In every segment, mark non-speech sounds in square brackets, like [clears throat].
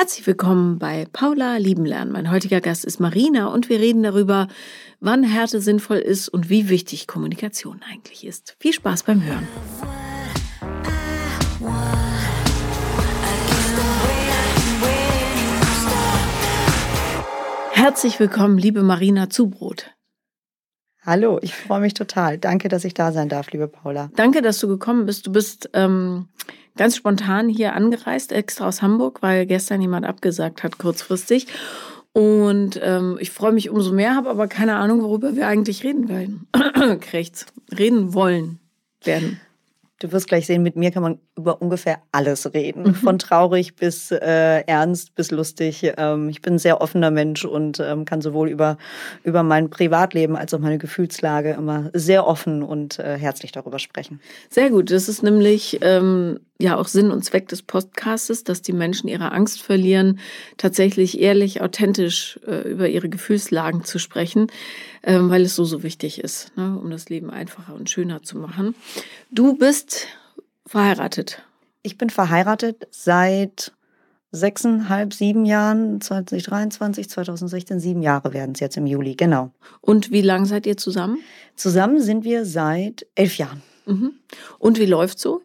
Herzlich willkommen bei Paula Liebenlernen. Mein heutiger Gast ist Marina und wir reden darüber, wann Härte sinnvoll ist und wie wichtig Kommunikation eigentlich ist. Viel Spaß beim Hören. Herzlich willkommen, liebe Marina Zubrot. Hallo, ich freue mich total. Danke, dass ich da sein darf, liebe Paula. Danke, dass du gekommen bist. Du bist ähm, ganz spontan hier angereist, extra aus Hamburg, weil gestern jemand abgesagt hat, kurzfristig. Und ähm, ich freue mich umso mehr, habe aber keine Ahnung, worüber wir eigentlich reden werden. [clears throat] Reden wollen werden. Du wirst gleich sehen, mit mir kann man über ungefähr alles reden. Mhm. Von traurig bis äh, ernst bis lustig. Ähm, ich bin ein sehr offener Mensch und ähm, kann sowohl über, über mein Privatleben als auch meine Gefühlslage immer sehr offen und äh, herzlich darüber sprechen. Sehr gut. Das ist nämlich ähm, ja auch Sinn und Zweck des Podcastes, dass die Menschen ihre Angst verlieren, tatsächlich ehrlich, authentisch äh, über ihre Gefühlslagen zu sprechen, ähm, weil es so, so wichtig ist, ne, um das Leben einfacher und schöner zu machen. Du bist verheiratet. Ich bin verheiratet seit sechseinhalb, sieben Jahren, 2023, 2016, sieben Jahre werden es jetzt im Juli, genau. Und wie lange seid ihr zusammen? Zusammen sind wir seit elf Jahren. Mhm. Und wie läuft so?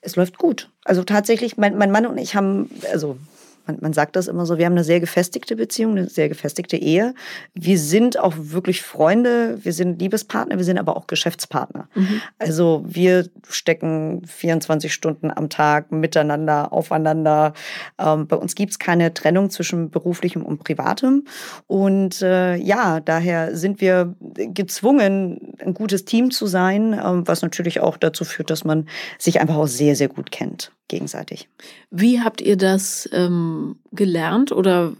Es läuft gut. Also tatsächlich, mein, mein Mann und ich haben, also man, man sagt das immer so, wir haben eine sehr gefestigte Beziehung, eine sehr gefestigte Ehe. Wir sind auch wirklich Freunde, wir sind Liebespartner, wir sind aber auch Geschäftspartner. Mhm. Also wir stecken 24 Stunden am Tag miteinander, aufeinander. Ähm, bei uns gibt es keine Trennung zwischen beruflichem und privatem. Und äh, ja, daher sind wir gezwungen, ein gutes Team zu sein, ähm, was natürlich auch dazu führt, dass man sich einfach auch sehr, sehr gut kennt gegenseitig. Wie habt ihr das ähm, gelernt oder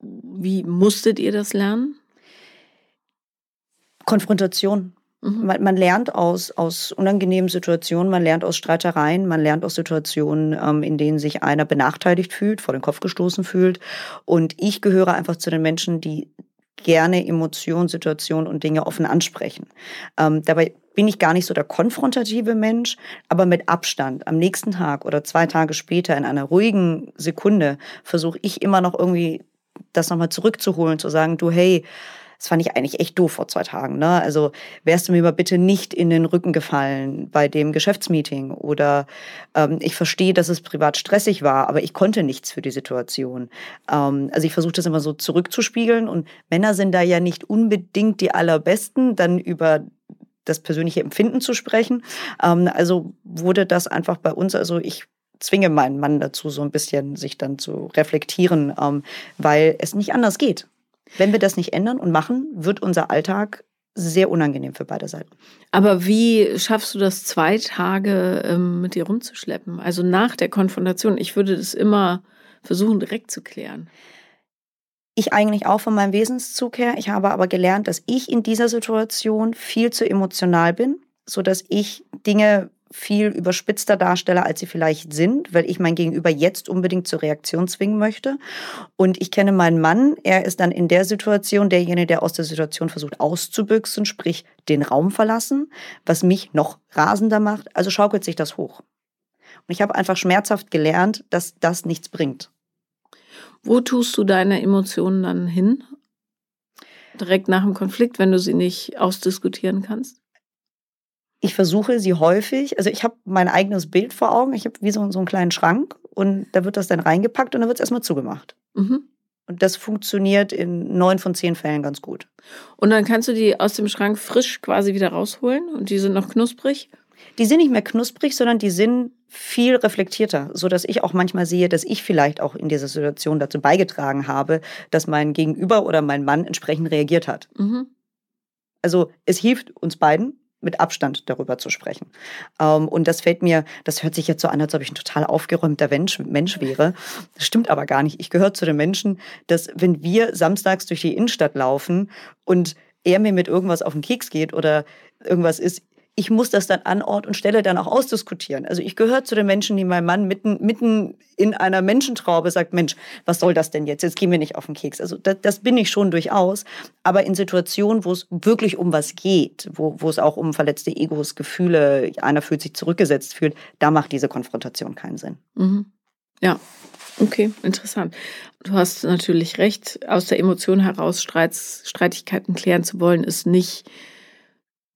wie musstet ihr das lernen? Konfrontation. Mhm. Man, man, lernt aus, aus unangenehmen Situationen, man lernt aus Streitereien, man lernt aus Situationen, ähm, in denen sich einer benachteiligt fühlt, vor den Kopf gestoßen fühlt. Und ich gehöre einfach zu den Menschen, die gerne Emotionen, Situationen und Dinge offen ansprechen. Ähm, dabei bin ich gar nicht so der konfrontative Mensch, aber mit Abstand am nächsten Tag oder zwei Tage später in einer ruhigen Sekunde versuche ich immer noch irgendwie das nochmal zurückzuholen, zu sagen, du, hey, das fand ich eigentlich echt doof vor zwei Tagen. Ne? Also wärst du mir mal bitte nicht in den Rücken gefallen bei dem Geschäftsmeeting oder ähm, ich verstehe, dass es privat stressig war, aber ich konnte nichts für die Situation. Ähm, also ich versuche das immer so zurückzuspiegeln und Männer sind da ja nicht unbedingt die allerbesten, dann über das persönliche Empfinden zu sprechen. Ähm, also wurde das einfach bei uns, also ich zwinge meinen Mann dazu, so ein bisschen sich dann zu reflektieren, ähm, weil es nicht anders geht. Wenn wir das nicht ändern und machen, wird unser Alltag sehr unangenehm für beide Seiten. Aber wie schaffst du das, zwei Tage ähm, mit dir rumzuschleppen? Also nach der Konfrontation. Ich würde das immer versuchen, direkt zu klären. Ich eigentlich auch von meinem Wesenszug her. Ich habe aber gelernt, dass ich in dieser Situation viel zu emotional bin, sodass ich Dinge viel überspitzter darstelle, als sie vielleicht sind, weil ich mein Gegenüber jetzt unbedingt zur Reaktion zwingen möchte. Und ich kenne meinen Mann, er ist dann in der Situation derjenige, der aus der Situation versucht auszubüchsen, sprich den Raum verlassen, was mich noch rasender macht. Also schaukelt sich das hoch. Und ich habe einfach schmerzhaft gelernt, dass das nichts bringt. Wo tust du deine Emotionen dann hin? Direkt nach dem Konflikt, wenn du sie nicht ausdiskutieren kannst? Ich versuche sie häufig, also ich habe mein eigenes Bild vor Augen, ich habe wie so, so einen kleinen Schrank und da wird das dann reingepackt und dann wird es erstmal zugemacht. Mhm. Und das funktioniert in neun von zehn Fällen ganz gut. Und dann kannst du die aus dem Schrank frisch quasi wieder rausholen und die sind noch knusprig? Die sind nicht mehr knusprig, sondern die sind viel reflektierter, so dass ich auch manchmal sehe, dass ich vielleicht auch in dieser Situation dazu beigetragen habe, dass mein Gegenüber oder mein Mann entsprechend reagiert hat. Mhm. Also es hilft uns beiden, mit Abstand darüber zu sprechen. Ähm, und das fällt mir, das hört sich jetzt so an, als ob ich ein total aufgeräumter Mensch, Mensch wäre. Das stimmt aber gar nicht. Ich gehöre zu den Menschen, dass wenn wir samstags durch die Innenstadt laufen und er mir mit irgendwas auf den Keks geht oder irgendwas ist, ich muss das dann an Ort und Stelle dann auch ausdiskutieren. Also ich gehöre zu den Menschen, die mein Mann mitten, mitten in einer Menschentraube sagt, Mensch, was soll das denn jetzt? Jetzt gehen wir nicht auf den Keks. Also das, das bin ich schon durchaus. Aber in Situationen, wo es wirklich um was geht, wo, wo es auch um verletzte Egos, Gefühle, einer fühlt sich zurückgesetzt fühlt, da macht diese Konfrontation keinen Sinn. Mhm. Ja, Okay, interessant. Du hast natürlich recht, aus der Emotion heraus Streits, Streitigkeiten klären zu wollen, ist nicht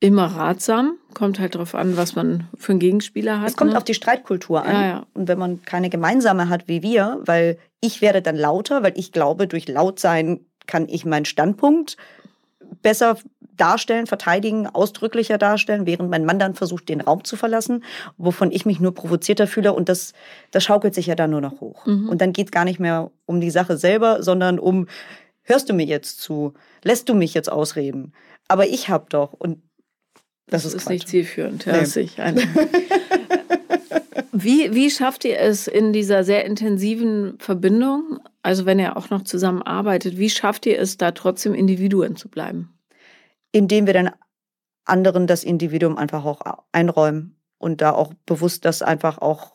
immer ratsam. Kommt halt darauf an, was man für einen Gegenspieler hat. Es kommt ne? auf die Streitkultur an. Ja, ja. Und wenn man keine gemeinsame hat wie wir, weil ich werde dann lauter, weil ich glaube, durch Lautsein kann ich meinen Standpunkt besser darstellen, verteidigen, ausdrücklicher darstellen, während mein Mann dann versucht, den Raum zu verlassen, wovon ich mich nur provozierter fühle. Und das, das schaukelt sich ja dann nur noch hoch. Mhm. Und dann geht es gar nicht mehr um die Sache selber, sondern um, hörst du mir jetzt zu? Lässt du mich jetzt ausreden? Aber ich hab doch. Und das, das ist, ist nicht zielführend. Ja, nee. wie, wie schafft ihr es in dieser sehr intensiven Verbindung, also wenn ihr auch noch zusammenarbeitet, wie schafft ihr es, da trotzdem Individuen zu bleiben? indem wir dann anderen das Individuum einfach auch einräumen und da auch bewusst das einfach auch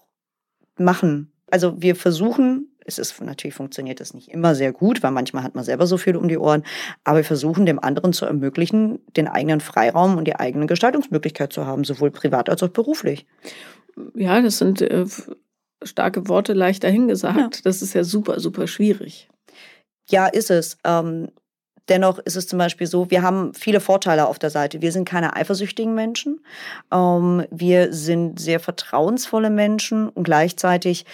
machen. Also wir versuchen, es ist natürlich funktioniert das nicht immer sehr gut, weil manchmal hat man selber so viel um die Ohren, aber wir versuchen dem anderen zu ermöglichen, den eigenen Freiraum und die eigene Gestaltungsmöglichkeit zu haben, sowohl privat als auch beruflich. Ja, das sind äh, starke Worte leicht dahingesagt. Ja. Das ist ja super, super schwierig. Ja, ist es. Ähm, Dennoch ist es zum Beispiel so, wir haben viele Vorteile auf der Seite. Wir sind keine eifersüchtigen Menschen. Ähm, wir sind sehr vertrauensvolle Menschen und gleichzeitig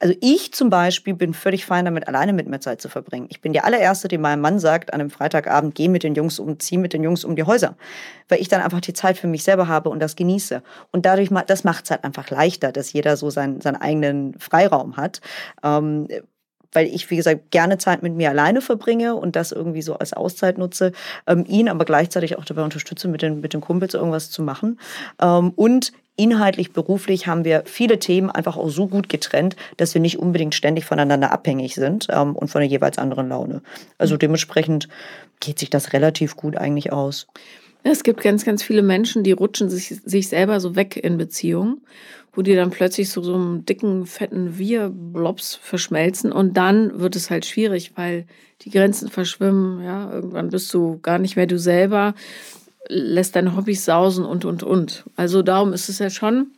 also ich zum Beispiel bin völlig fein damit, alleine mit mir Zeit zu verbringen. Ich bin die allererste, die meinem Mann sagt an einem Freitagabend, geh mit den Jungs um, zieh mit den Jungs um die Häuser. Weil ich dann einfach die Zeit für mich selber habe und das genieße. Und dadurch, das macht es halt einfach leichter, dass jeder so seinen, seinen eigenen Freiraum hat. Ähm, weil ich, wie gesagt, gerne Zeit mit mir alleine verbringe und das irgendwie so als Auszeit nutze, ähm, ihn aber gleichzeitig auch dabei unterstütze, mit den, mit den Kumpels irgendwas zu machen. Ähm, und inhaltlich, beruflich haben wir viele Themen einfach auch so gut getrennt, dass wir nicht unbedingt ständig voneinander abhängig sind ähm, und von der jeweils anderen Laune. Also mhm. dementsprechend geht sich das relativ gut eigentlich aus. Es gibt ganz, ganz viele Menschen, die rutschen sich, sich selber so weg in Beziehungen wo die dann plötzlich so, so einem dicken, fetten Wir-Blobs verschmelzen und dann wird es halt schwierig, weil die Grenzen verschwimmen, ja, irgendwann bist du gar nicht mehr du selber, lässt deine Hobbys sausen und, und, und. Also darum ist es ja schon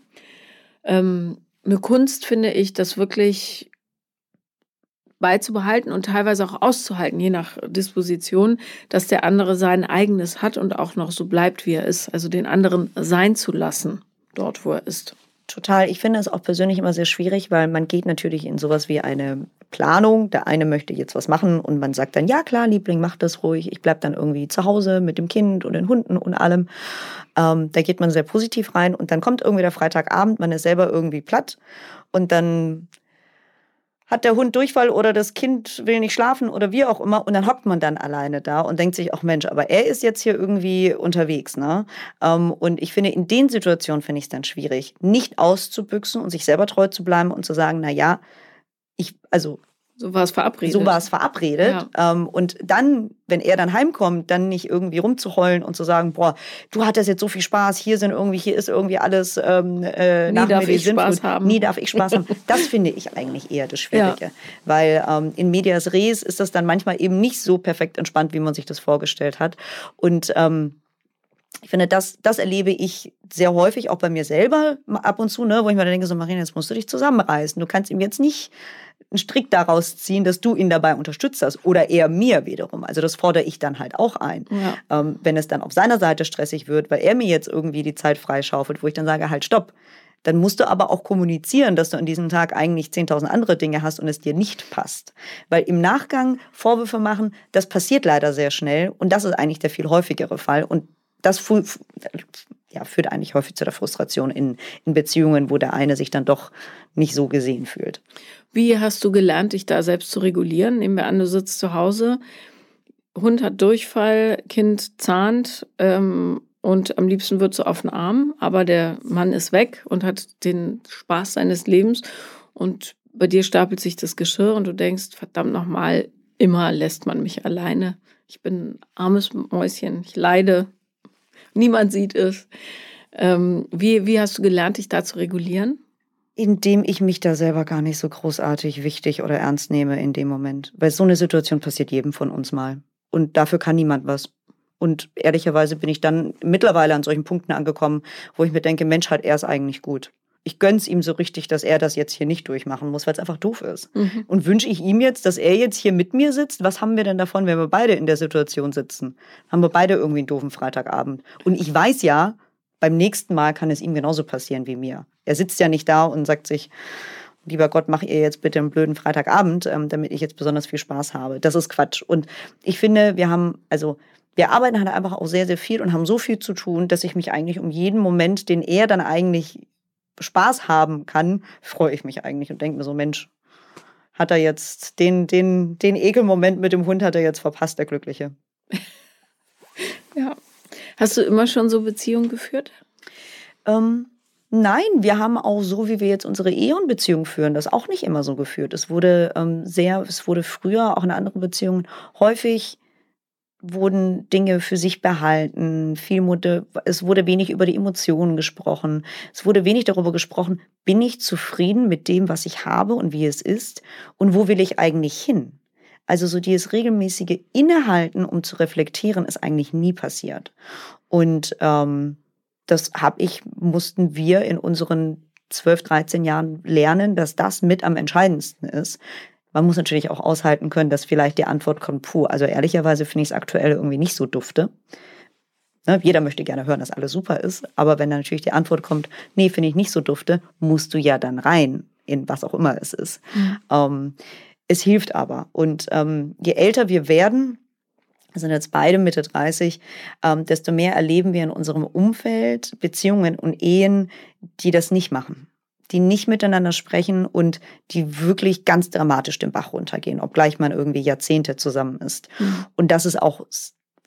ähm, eine Kunst, finde ich, das wirklich beizubehalten und teilweise auch auszuhalten, je nach Disposition, dass der andere sein eigenes hat und auch noch so bleibt, wie er ist. Also den anderen sein zu lassen, dort, wo er ist. Total. Ich finde es auch persönlich immer sehr schwierig, weil man geht natürlich in sowas wie eine Planung. Der eine möchte jetzt was machen und man sagt dann, ja klar, Liebling, mach das ruhig. Ich bleib dann irgendwie zu Hause mit dem Kind und den Hunden und allem. Ähm, da geht man sehr positiv rein und dann kommt irgendwie der Freitagabend, man ist selber irgendwie platt und dann hat der Hund Durchfall oder das Kind will nicht schlafen oder wie auch immer. Und dann hockt man dann alleine da und denkt sich, auch Mensch, aber er ist jetzt hier irgendwie unterwegs. Ne? Ähm, und ich finde, in den Situationen finde ich es dann schwierig, nicht auszubüchsen und sich selber treu zu bleiben und zu sagen, na ja, ich, also so war es verabredet. So war es verabredet. Ja. Ähm, und dann, wenn er dann heimkommt, dann nicht irgendwie rumzuheulen und zu sagen, boah, du hattest jetzt so viel Spaß, hier sind irgendwie, hier ist irgendwie alles ähm, äh, Nie darf ich Spaß haben. Nie darf ich Spaß haben. [laughs] Das finde ich eigentlich eher das Schwierige. Ja. Weil ähm, in Medias Res ist das dann manchmal eben nicht so perfekt entspannt, wie man sich das vorgestellt hat. Und ähm, ich finde, das, das erlebe ich sehr häufig, auch bei mir selber ab und zu, ne, wo ich mir denke, so Marina, jetzt musst du dich zusammenreißen. Du kannst ihm jetzt nicht einen Strick daraus ziehen, dass du ihn dabei unterstützt hast oder eher mir wiederum. Also das fordere ich dann halt auch ein. Ja. Ähm, wenn es dann auf seiner Seite stressig wird, weil er mir jetzt irgendwie die Zeit freischaufelt, wo ich dann sage, halt stopp. Dann musst du aber auch kommunizieren, dass du an diesem Tag eigentlich 10.000 andere Dinge hast und es dir nicht passt. Weil im Nachgang Vorwürfe machen, das passiert leider sehr schnell und das ist eigentlich der viel häufigere Fall. Und das ja, führt eigentlich häufig zu der Frustration in, in Beziehungen, wo der eine sich dann doch nicht so gesehen fühlt. Wie hast du gelernt, dich da selbst zu regulieren? Nehmen wir an, du sitzt zu Hause, Hund hat Durchfall, Kind zahnt ähm, und am liebsten wird so auf den Arm, aber der Mann ist weg und hat den Spaß seines Lebens und bei dir stapelt sich das Geschirr und du denkst, verdammt nochmal, immer lässt man mich alleine. Ich bin ein armes Mäuschen, ich leide, niemand sieht es. Ähm, wie, wie hast du gelernt, dich da zu regulieren? Indem ich mich da selber gar nicht so großartig wichtig oder ernst nehme in dem Moment. Weil so eine Situation passiert jedem von uns mal. Und dafür kann niemand was. Und ehrlicherweise bin ich dann mittlerweile an solchen Punkten angekommen, wo ich mir denke, Mensch, hat er es eigentlich gut. ich gönn's ihm so richtig, dass er das jetzt hier nicht durchmachen muss, weil es einfach doof ist. Mhm. Und wünsche ich ihm jetzt, dass er jetzt hier mit mir sitzt? Was haben wir denn davon, wenn wir beide in der Situation sitzen? Haben wir beide irgendwie einen doofen Freitagabend? Und ich weiß ja, beim nächsten Mal kann es ihm genauso passieren wie mir. Er sitzt ja nicht da und sagt sich, lieber Gott, mach ihr jetzt bitte einen blöden Freitagabend, ähm, damit ich jetzt besonders viel Spaß habe. Das ist Quatsch. Und ich finde, wir haben, also wir arbeiten halt einfach auch sehr, sehr viel und haben so viel zu tun, dass ich mich eigentlich um jeden Moment, den er dann eigentlich Spaß haben kann, freue ich mich eigentlich und denke mir so, Mensch, hat er jetzt den, den, den Ekelmoment mit dem Hund hat er jetzt verpasst, der Glückliche. [laughs] ja. Hast du immer schon so Beziehungen geführt? Ähm, nein, wir haben auch so, wie wir jetzt unsere Ehe und Beziehung führen, das auch nicht immer so geführt. Es wurde ähm, sehr, es wurde früher auch in anderen Beziehungen häufig wurden Dinge für sich behalten, viel wurde, es wurde wenig über die Emotionen gesprochen, es wurde wenig darüber gesprochen, bin ich zufrieden mit dem, was ich habe und wie es ist und wo will ich eigentlich hin? Also so dieses regelmäßige Innehalten, um zu reflektieren, ist eigentlich nie passiert. Und ähm, das habe ich, mussten wir in unseren 12, 13 Jahren lernen, dass das mit am entscheidendsten ist, man muss natürlich auch aushalten können, dass vielleicht die Antwort kommt, puh, also ehrlicherweise finde ich es aktuell irgendwie nicht so dufte. Ne, jeder möchte gerne hören, dass alles super ist, aber wenn dann natürlich die Antwort kommt, nee, finde ich nicht so dufte, musst du ja dann rein in was auch immer es ist. Mhm. Ähm, es hilft aber. Und ähm, je älter wir werden, sind jetzt beide Mitte 30, ähm, desto mehr erleben wir in unserem Umfeld Beziehungen und Ehen, die das nicht machen die nicht miteinander sprechen und die wirklich ganz dramatisch den Bach runtergehen, obgleich man irgendwie Jahrzehnte zusammen ist. Mhm. Und das ist auch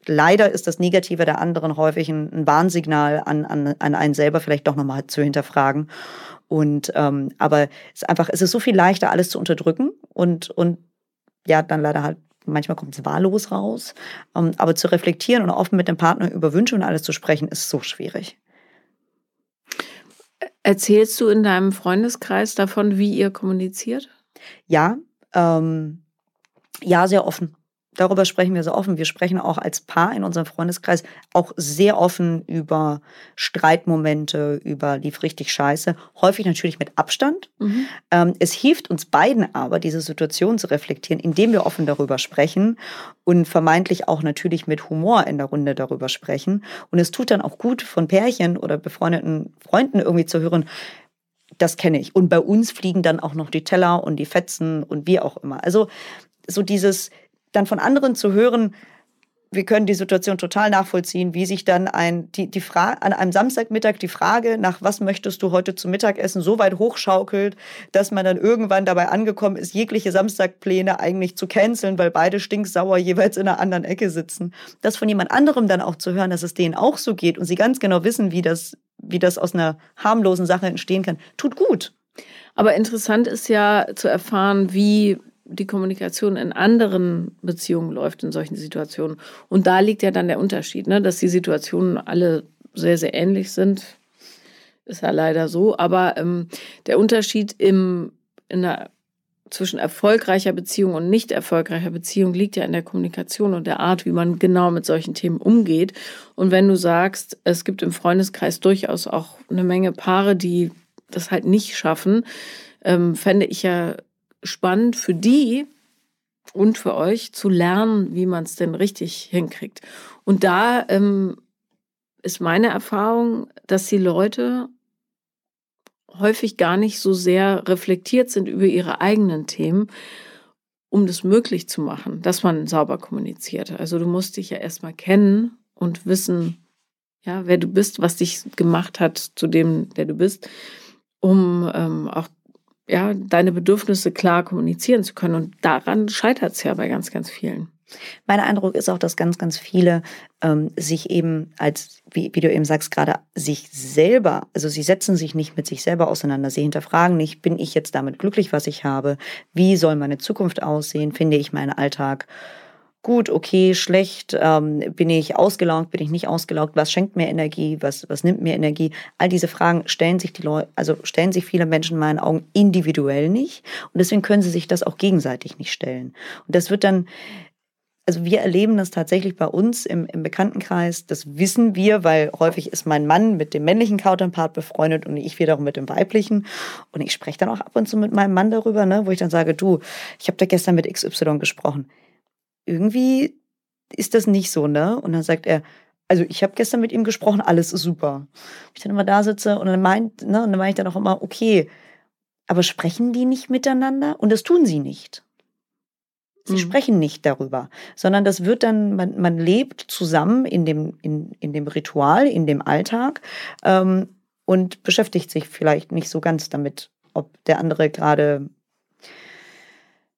leider ist das Negative der anderen häufig ein, ein Warnsignal an, an, an einen selber vielleicht doch nochmal zu hinterfragen. Und ähm, aber es ist einfach, es ist so viel leichter, alles zu unterdrücken und, und ja, dann leider halt, manchmal kommt es wahllos raus. Ähm, aber zu reflektieren und offen mit dem Partner über Wünsche und alles zu sprechen, ist so schwierig. Erzählst du in deinem Freundeskreis davon, wie ihr kommuniziert? Ja, ähm, ja, sehr offen darüber sprechen wir so offen. Wir sprechen auch als Paar in unserem Freundeskreis auch sehr offen über Streitmomente, über lief richtig scheiße. Häufig natürlich mit Abstand. Mhm. Ähm, es hilft uns beiden aber, diese Situation zu reflektieren, indem wir offen darüber sprechen und vermeintlich auch natürlich mit Humor in der Runde darüber sprechen. Und es tut dann auch gut von Pärchen oder befreundeten Freunden irgendwie zu hören, das kenne ich. Und bei uns fliegen dann auch noch die Teller und die Fetzen und wie auch immer. Also so dieses, dann von anderen zu hören, wir können die Situation total nachvollziehen, wie sich dann ein, die, die Frage, an einem Samstagmittag die Frage nach was möchtest du heute zum Mittagessen so weit hochschaukelt, dass man dann irgendwann dabei angekommen ist, jegliche Samstagpläne eigentlich zu canceln, weil beide stinksauer jeweils in einer anderen Ecke sitzen. Das von jemand anderem dann auch zu hören, dass es denen auch so geht und sie ganz genau wissen, wie das, wie das aus einer harmlosen Sache entstehen kann, tut gut. Aber interessant ist ja zu erfahren, wie die Kommunikation in anderen Beziehungen läuft in solchen Situationen. Und da liegt ja dann der Unterschied, ne? dass die Situationen alle sehr, sehr ähnlich sind. Ist ja leider so. Aber ähm, der Unterschied im, in der, zwischen erfolgreicher Beziehung und nicht erfolgreicher Beziehung liegt ja in der Kommunikation und der Art, wie man genau mit solchen Themen umgeht. Und wenn du sagst, es gibt im Freundeskreis durchaus auch eine Menge Paare, die das halt nicht schaffen, ähm, fände ich ja spannend für die und für euch zu lernen, wie man es denn richtig hinkriegt. Und da ähm, ist meine Erfahrung, dass die Leute häufig gar nicht so sehr reflektiert sind über ihre eigenen Themen, um das möglich zu machen, dass man sauber kommuniziert. Also du musst dich ja erstmal kennen und wissen, ja, wer du bist, was dich gemacht hat zu dem, der du bist, um ähm, auch ja, deine Bedürfnisse klar kommunizieren zu können. Und daran scheitert es ja bei ganz, ganz vielen. Mein Eindruck ist auch, dass ganz, ganz viele ähm, sich eben als, wie, wie du eben sagst, gerade sich selber, also sie setzen sich nicht mit sich selber auseinander, sie hinterfragen nicht, bin ich jetzt damit glücklich, was ich habe? Wie soll meine Zukunft aussehen? Finde ich meinen Alltag gut, okay, schlecht, ähm, bin ich ausgelaugt, bin ich nicht ausgelaugt, was schenkt mir Energie, was, was nimmt mir Energie? All diese Fragen stellen sich die Leute, also stellen sich viele Menschen in meinen Augen individuell nicht und deswegen können sie sich das auch gegenseitig nicht stellen. Und das wird dann also wir erleben das tatsächlich bei uns im, im Bekanntenkreis. Das wissen wir, weil häufig ist mein Mann mit dem männlichen Counterpart befreundet und ich wiederum mit dem weiblichen. Und ich spreche dann auch ab und zu mit meinem Mann darüber, ne, wo ich dann sage, du, ich habe da gestern mit XY gesprochen. Irgendwie ist das nicht so, ne? Und dann sagt er, also ich habe gestern mit ihm gesprochen, alles ist super. Ich dann immer da sitze und dann meint, ne, und dann meine ich dann auch immer, okay, aber sprechen die nicht miteinander? Und das tun sie nicht. Sie mhm. sprechen nicht darüber, sondern das wird dann, man, man lebt zusammen in dem, in, in dem Ritual, in dem Alltag ähm, und beschäftigt sich vielleicht nicht so ganz damit, ob der andere gerade,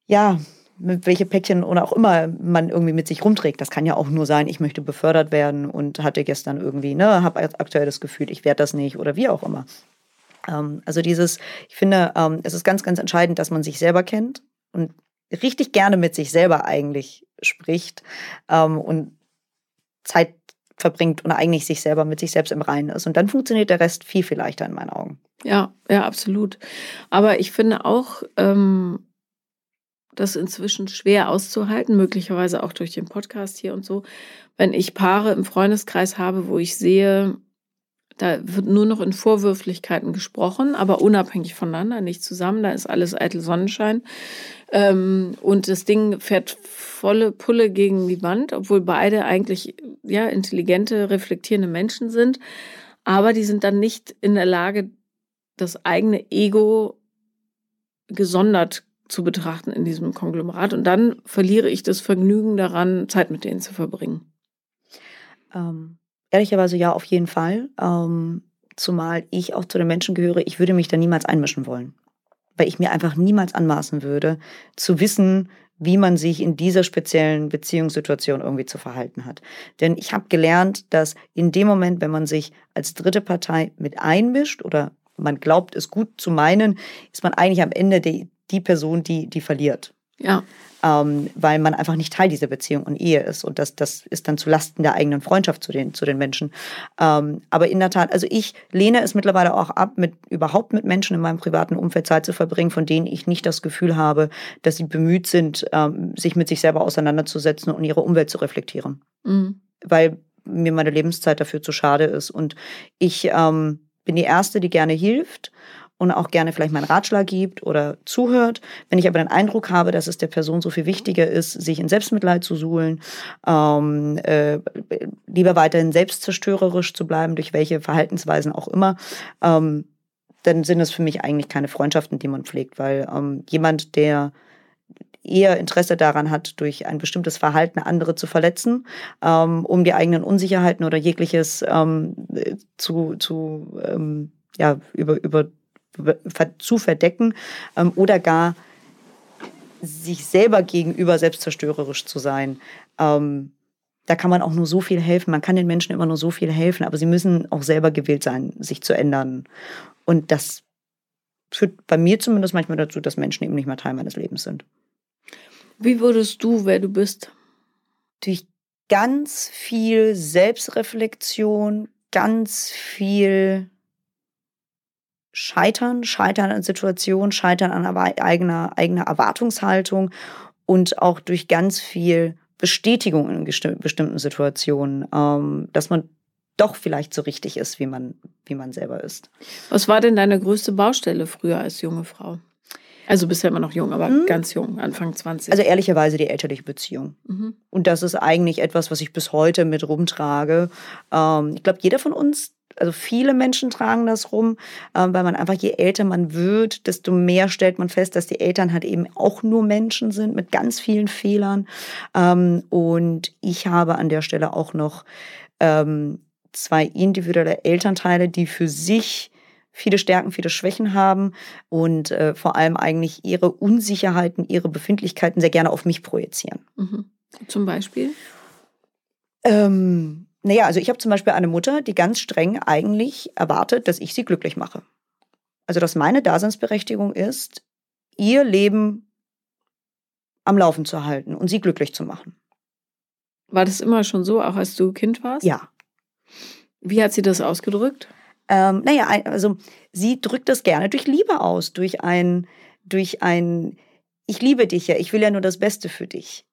ja, welche Päckchen oder auch immer man irgendwie mit sich rumträgt. Das kann ja auch nur sein, ich möchte befördert werden und hatte gestern irgendwie, ne, habe aktuell das Gefühl, ich werde das nicht oder wie auch immer. Ähm, also dieses, ich finde, ähm, es ist ganz, ganz entscheidend, dass man sich selber kennt und richtig gerne mit sich selber eigentlich spricht ähm, und Zeit verbringt und eigentlich sich selber mit sich selbst im Reinen ist. Und dann funktioniert der Rest viel, viel leichter in meinen Augen. Ja, ja, absolut. Aber ich finde auch, ähm, das inzwischen schwer auszuhalten, möglicherweise auch durch den Podcast hier und so, wenn ich Paare im Freundeskreis habe, wo ich sehe, da wird nur noch in Vorwürflichkeiten gesprochen, aber unabhängig voneinander, nicht zusammen. Da ist alles eitel Sonnenschein. Ähm, und das Ding fährt volle Pulle gegen die Wand, obwohl beide eigentlich ja intelligente, reflektierende Menschen sind. Aber die sind dann nicht in der Lage, das eigene Ego gesondert zu betrachten in diesem Konglomerat. Und dann verliere ich das Vergnügen daran, Zeit mit denen zu verbringen. Ähm, Ehrlicherweise ja, auf jeden Fall. Ähm, zumal ich auch zu den Menschen gehöre, ich würde mich da niemals einmischen wollen. Weil ich mir einfach niemals anmaßen würde, zu wissen, wie man sich in dieser speziellen Beziehungssituation irgendwie zu verhalten hat. Denn ich habe gelernt, dass in dem Moment, wenn man sich als dritte Partei mit einmischt oder man glaubt, es gut zu meinen, ist man eigentlich am Ende die, die Person, die, die verliert. Ja ähm, weil man einfach nicht Teil dieser Beziehung und Ehe ist. Und das, das ist dann zu Lasten der eigenen Freundschaft zu den, zu den Menschen. Ähm, aber in der Tat, also ich lehne es mittlerweile auch ab, mit überhaupt mit Menschen in meinem privaten Umfeld Zeit zu verbringen, von denen ich nicht das Gefühl habe, dass sie bemüht sind, ähm, sich mit sich selber auseinanderzusetzen und ihre Umwelt zu reflektieren. Mhm. Weil mir meine Lebenszeit dafür zu schade ist. Und ich ähm, bin die Erste, die gerne hilft und auch gerne vielleicht meinen Ratschlag gibt oder zuhört. Wenn ich aber den Eindruck habe, dass es der Person so viel wichtiger ist, sich in Selbstmitleid zu suhlen, ähm, äh, lieber weiterhin selbstzerstörerisch zu bleiben, durch welche Verhaltensweisen auch immer, ähm, dann sind es für mich eigentlich keine Freundschaften, die man pflegt, weil ähm, jemand, der eher Interesse daran hat, durch ein bestimmtes Verhalten andere zu verletzen, ähm, um die eigenen Unsicherheiten oder jegliches ähm, zu, zu ähm, ja, über, über zu verdecken ähm, oder gar sich selber gegenüber selbstzerstörerisch zu sein. Ähm, da kann man auch nur so viel helfen. Man kann den Menschen immer nur so viel helfen, aber sie müssen auch selber gewillt sein, sich zu ändern. Und das führt bei mir zumindest manchmal dazu, dass Menschen eben nicht mehr Teil meines Lebens sind. Wie würdest du, wer du bist? Durch ganz viel Selbstreflexion, ganz viel Scheitern, Scheitern an Situationen, Scheitern an eigener, eigener Erwartungshaltung und auch durch ganz viel Bestätigung in bestimmten Situationen, ähm, dass man doch vielleicht so richtig ist, wie man, wie man selber ist. Was war denn deine größte Baustelle früher als junge Frau? Also bist ja immer noch jung, aber mhm. ganz jung, Anfang 20. Also ehrlicherweise die elterliche Beziehung. Mhm. Und das ist eigentlich etwas, was ich bis heute mit rumtrage. Ähm, ich glaube, jeder von uns also viele Menschen tragen das rum, ähm, weil man einfach, je älter man wird, desto mehr stellt man fest, dass die Eltern halt eben auch nur Menschen sind mit ganz vielen Fehlern. Ähm, und ich habe an der Stelle auch noch ähm, zwei individuelle Elternteile, die für sich viele Stärken, viele Schwächen haben und äh, vor allem eigentlich ihre Unsicherheiten, ihre Befindlichkeiten sehr gerne auf mich projizieren. Mhm. Zum Beispiel? Ähm, naja, also ich habe zum Beispiel eine Mutter, die ganz streng eigentlich erwartet, dass ich sie glücklich mache. Also dass meine Daseinsberechtigung ist, ihr Leben am Laufen zu halten und sie glücklich zu machen. War das immer schon so, auch als du Kind warst? Ja. Wie hat sie das ausgedrückt? Ähm, naja, also sie drückt das gerne durch Liebe aus, durch ein, durch ein, ich liebe dich ja, ich will ja nur das Beste für dich.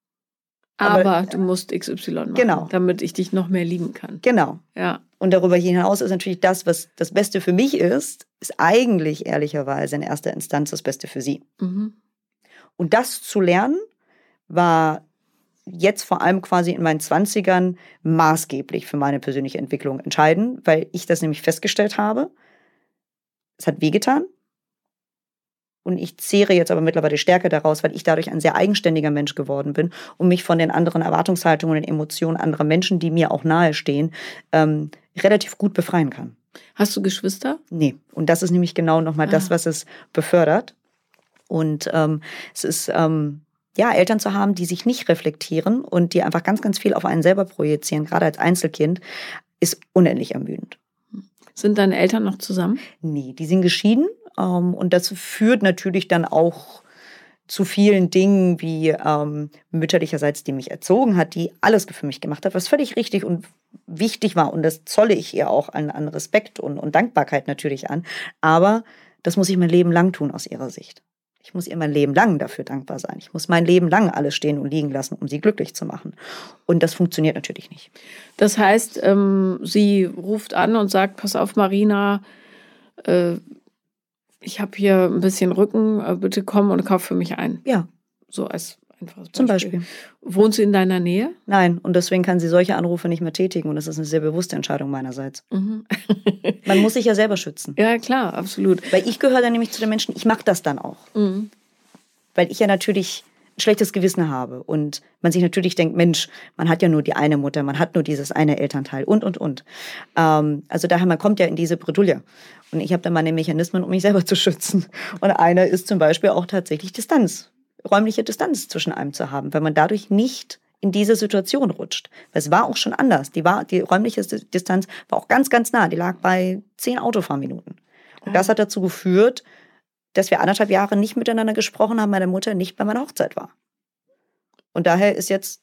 Aber, aber du musst XY machen, genau. damit ich dich noch mehr lieben kann. Genau. Ja. Und darüber hinaus ist natürlich das, was das Beste für mich ist, ist eigentlich ehrlicherweise in erster Instanz das Beste für sie. Mhm. Und das zu lernen, war jetzt vor allem quasi in meinen Zwanzigern maßgeblich für meine persönliche Entwicklung entscheidend, weil ich das nämlich festgestellt habe. Es hat wehgetan. Und ich zehre jetzt aber mittlerweile Stärke daraus, weil ich dadurch ein sehr eigenständiger Mensch geworden bin und mich von den anderen Erwartungshaltungen und Emotionen anderer Menschen, die mir auch nahestehen, ähm, relativ gut befreien kann. Hast du Geschwister? Nee. Und das ist nämlich genau nochmal ah. das, was es befördert. Und ähm, es ist, ähm, ja, Eltern zu haben, die sich nicht reflektieren und die einfach ganz, ganz viel auf einen selber projizieren, gerade als Einzelkind, ist unendlich ermüdend. Sind deine Eltern noch zusammen? Nee, die sind geschieden. Ähm, und das führt natürlich dann auch zu vielen Dingen wie ähm, mütterlicherseits, die mich erzogen hat, die alles für mich gemacht hat, was völlig richtig und wichtig war. Und das zolle ich ihr auch an, an Respekt und, und Dankbarkeit natürlich an. Aber das muss ich mein Leben lang tun aus ihrer Sicht. Ich muss ihr mein Leben lang dafür dankbar sein. Ich muss mein Leben lang alles stehen und liegen lassen, um sie glücklich zu machen. Und das funktioniert natürlich nicht. Das heißt, ähm, sie ruft an und sagt, pass auf, Marina, äh, ich habe hier ein bisschen Rücken, äh, bitte komm und kauf für mich ein. Ja. So als einfaches Beispiel. Zum Beispiel. Wohnst du in deiner Nähe? Nein, und deswegen kann sie solche Anrufe nicht mehr tätigen und das ist eine sehr bewusste Entscheidung meinerseits. Mhm. [laughs] Man muss sich ja selber schützen. Ja, klar, absolut. Weil ich gehöre dann nämlich zu den Menschen, ich mache das dann auch. Mhm. Weil ich ja natürlich schlechtes Gewissen habe und man sich natürlich denkt, Mensch, man hat ja nur die eine Mutter, man hat nur dieses eine Elternteil und, und, und. Ähm, also daher, man kommt ja in diese Bredouille. Und ich habe dann meine Mechanismen, um mich selber zu schützen. Und einer ist zum Beispiel auch tatsächlich Distanz, räumliche Distanz zwischen einem zu haben, weil man dadurch nicht in diese Situation rutscht. Weil es war auch schon anders. Die, war, die räumliche Distanz war auch ganz, ganz nah. Die lag bei zehn Autofahrminuten. Und das hat dazu geführt, dass wir anderthalb Jahre nicht miteinander gesprochen haben, meine Mutter nicht bei meiner Hochzeit war. Und daher ist jetzt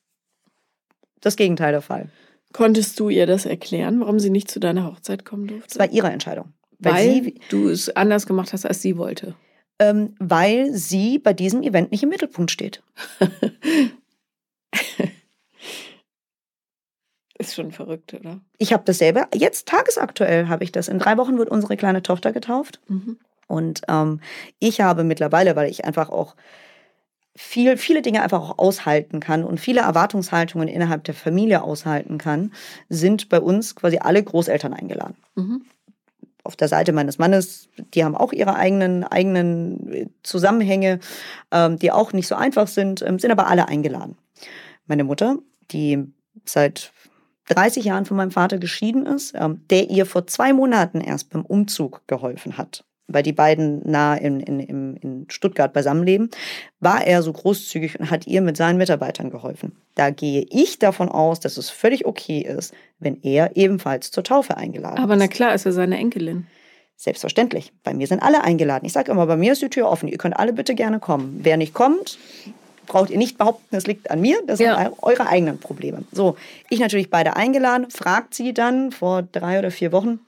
das Gegenteil der Fall. Konntest du ihr das erklären, warum sie nicht zu deiner Hochzeit kommen durfte? Es war ihre Entscheidung. Weil, weil sie, du es anders gemacht hast, als sie wollte. Ähm, weil sie bei diesem Event nicht im Mittelpunkt steht. [laughs] Ist schon verrückt, oder? Ich habe das selber. Jetzt tagesaktuell habe ich das. In drei Wochen wird unsere kleine Tochter getauft. Mhm. Und ähm, ich habe mittlerweile, weil ich einfach auch viel, viele Dinge einfach auch aushalten kann und viele Erwartungshaltungen innerhalb der Familie aushalten kann, sind bei uns quasi alle Großeltern eingeladen. Mhm. Auf der Seite meines Mannes, die haben auch ihre eigenen, eigenen äh, Zusammenhänge, ähm, die auch nicht so einfach sind, ähm, sind aber alle eingeladen. Meine Mutter, die seit 30 Jahren von meinem Vater geschieden ist, ähm, der ihr vor zwei Monaten erst beim Umzug geholfen hat weil die beiden nah in, in, in Stuttgart beisammenleben, war er so großzügig und hat ihr mit seinen Mitarbeitern geholfen. Da gehe ich davon aus, dass es völlig okay ist, wenn er ebenfalls zur Taufe eingeladen ist. Aber na klar, ist er seine Enkelin. Selbstverständlich. Bei mir sind alle eingeladen. Ich sage immer, bei mir ist die Tür offen. Ihr könnt alle bitte gerne kommen. Wer nicht kommt, braucht ihr nicht behaupten, es liegt an mir. Das ja. sind eure eigenen Probleme. So, ich natürlich beide eingeladen. Fragt sie dann vor drei oder vier Wochen,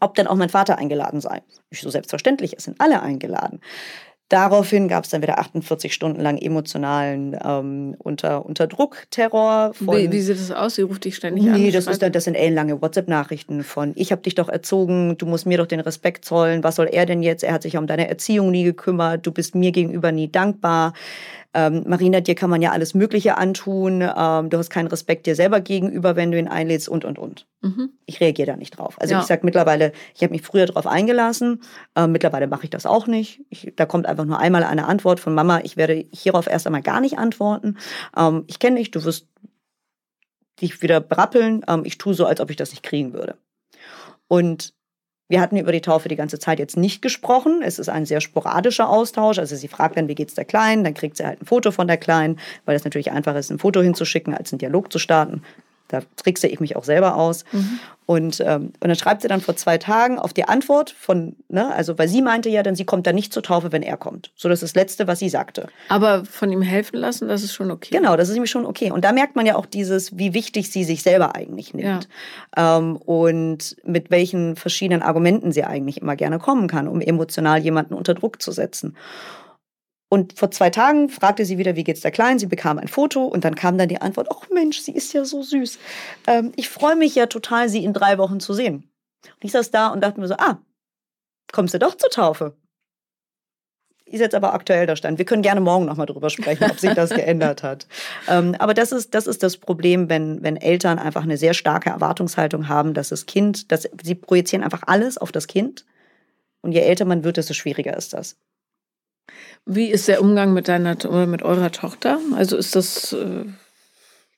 ob denn auch mein Vater eingeladen sei. Ich so selbstverständlich, es sind alle eingeladen. Daraufhin gab es dann wieder 48 Stunden lang emotionalen ähm, unter, unter Druck Terror. Von, wie, wie, sieht das aus? Sie ruft dich ständig nee, an? Nee, das, ist, das sind ellenlange WhatsApp-Nachrichten von ich habe dich doch erzogen, du musst mir doch den Respekt zollen, was soll er denn jetzt? Er hat sich um deine Erziehung nie gekümmert, du bist mir gegenüber nie dankbar ähm, Marina, dir kann man ja alles Mögliche antun, ähm, du hast keinen Respekt dir selber gegenüber, wenn du ihn einlädst und, und, und. Mhm. Ich reagiere da nicht drauf. Also ja. ich sage mittlerweile, ich habe mich früher darauf eingelassen, äh, mittlerweile mache ich das auch nicht. Ich, da kommt einfach nur einmal eine Antwort von Mama, ich werde hierauf erst einmal gar nicht antworten. Ähm, ich kenne dich, du wirst dich wieder brappeln, ähm, ich tue so, als ob ich das nicht kriegen würde. Und wir hatten über die Taufe die ganze Zeit jetzt nicht gesprochen. Es ist ein sehr sporadischer Austausch. Also sie fragt dann, wie geht's der Kleinen? Dann kriegt sie halt ein Foto von der Kleinen, weil es natürlich einfacher ist, ein Foto hinzuschicken, als einen Dialog zu starten. Da trickse ich mich auch selber aus. Mhm. Und, ähm, und dann schreibt sie dann vor zwei Tagen auf die Antwort von, ne, also weil sie meinte ja dann, sie kommt dann nicht zur Taufe, wenn er kommt. So, das ist das Letzte, was sie sagte. Aber von ihm helfen lassen, das ist schon okay. Genau, das ist nämlich schon okay. Und da merkt man ja auch dieses, wie wichtig sie sich selber eigentlich nimmt. Ja. Ähm, und mit welchen verschiedenen Argumenten sie eigentlich immer gerne kommen kann, um emotional jemanden unter Druck zu setzen. Und vor zwei Tagen fragte sie wieder, wie geht's der Kleinen? Sie bekam ein Foto und dann kam dann die Antwort, ach Mensch, sie ist ja so süß. Ähm, ich freue mich ja total, sie in drei Wochen zu sehen. Und ich saß da und dachte mir so, ah, kommst du doch zur Taufe? Ist jetzt aber aktuell der Stand. Wir können gerne morgen nochmal drüber sprechen, ob sich das geändert hat. [laughs] Ähm, aber das ist, das ist das Problem, wenn, wenn Eltern einfach eine sehr starke Erwartungshaltung haben, dass das Kind, dass sie projizieren einfach alles auf das Kind. Und je älter man wird, desto schwieriger ist das. Wie ist der Umgang mit deiner oder mit eurer Tochter? Also ist das äh,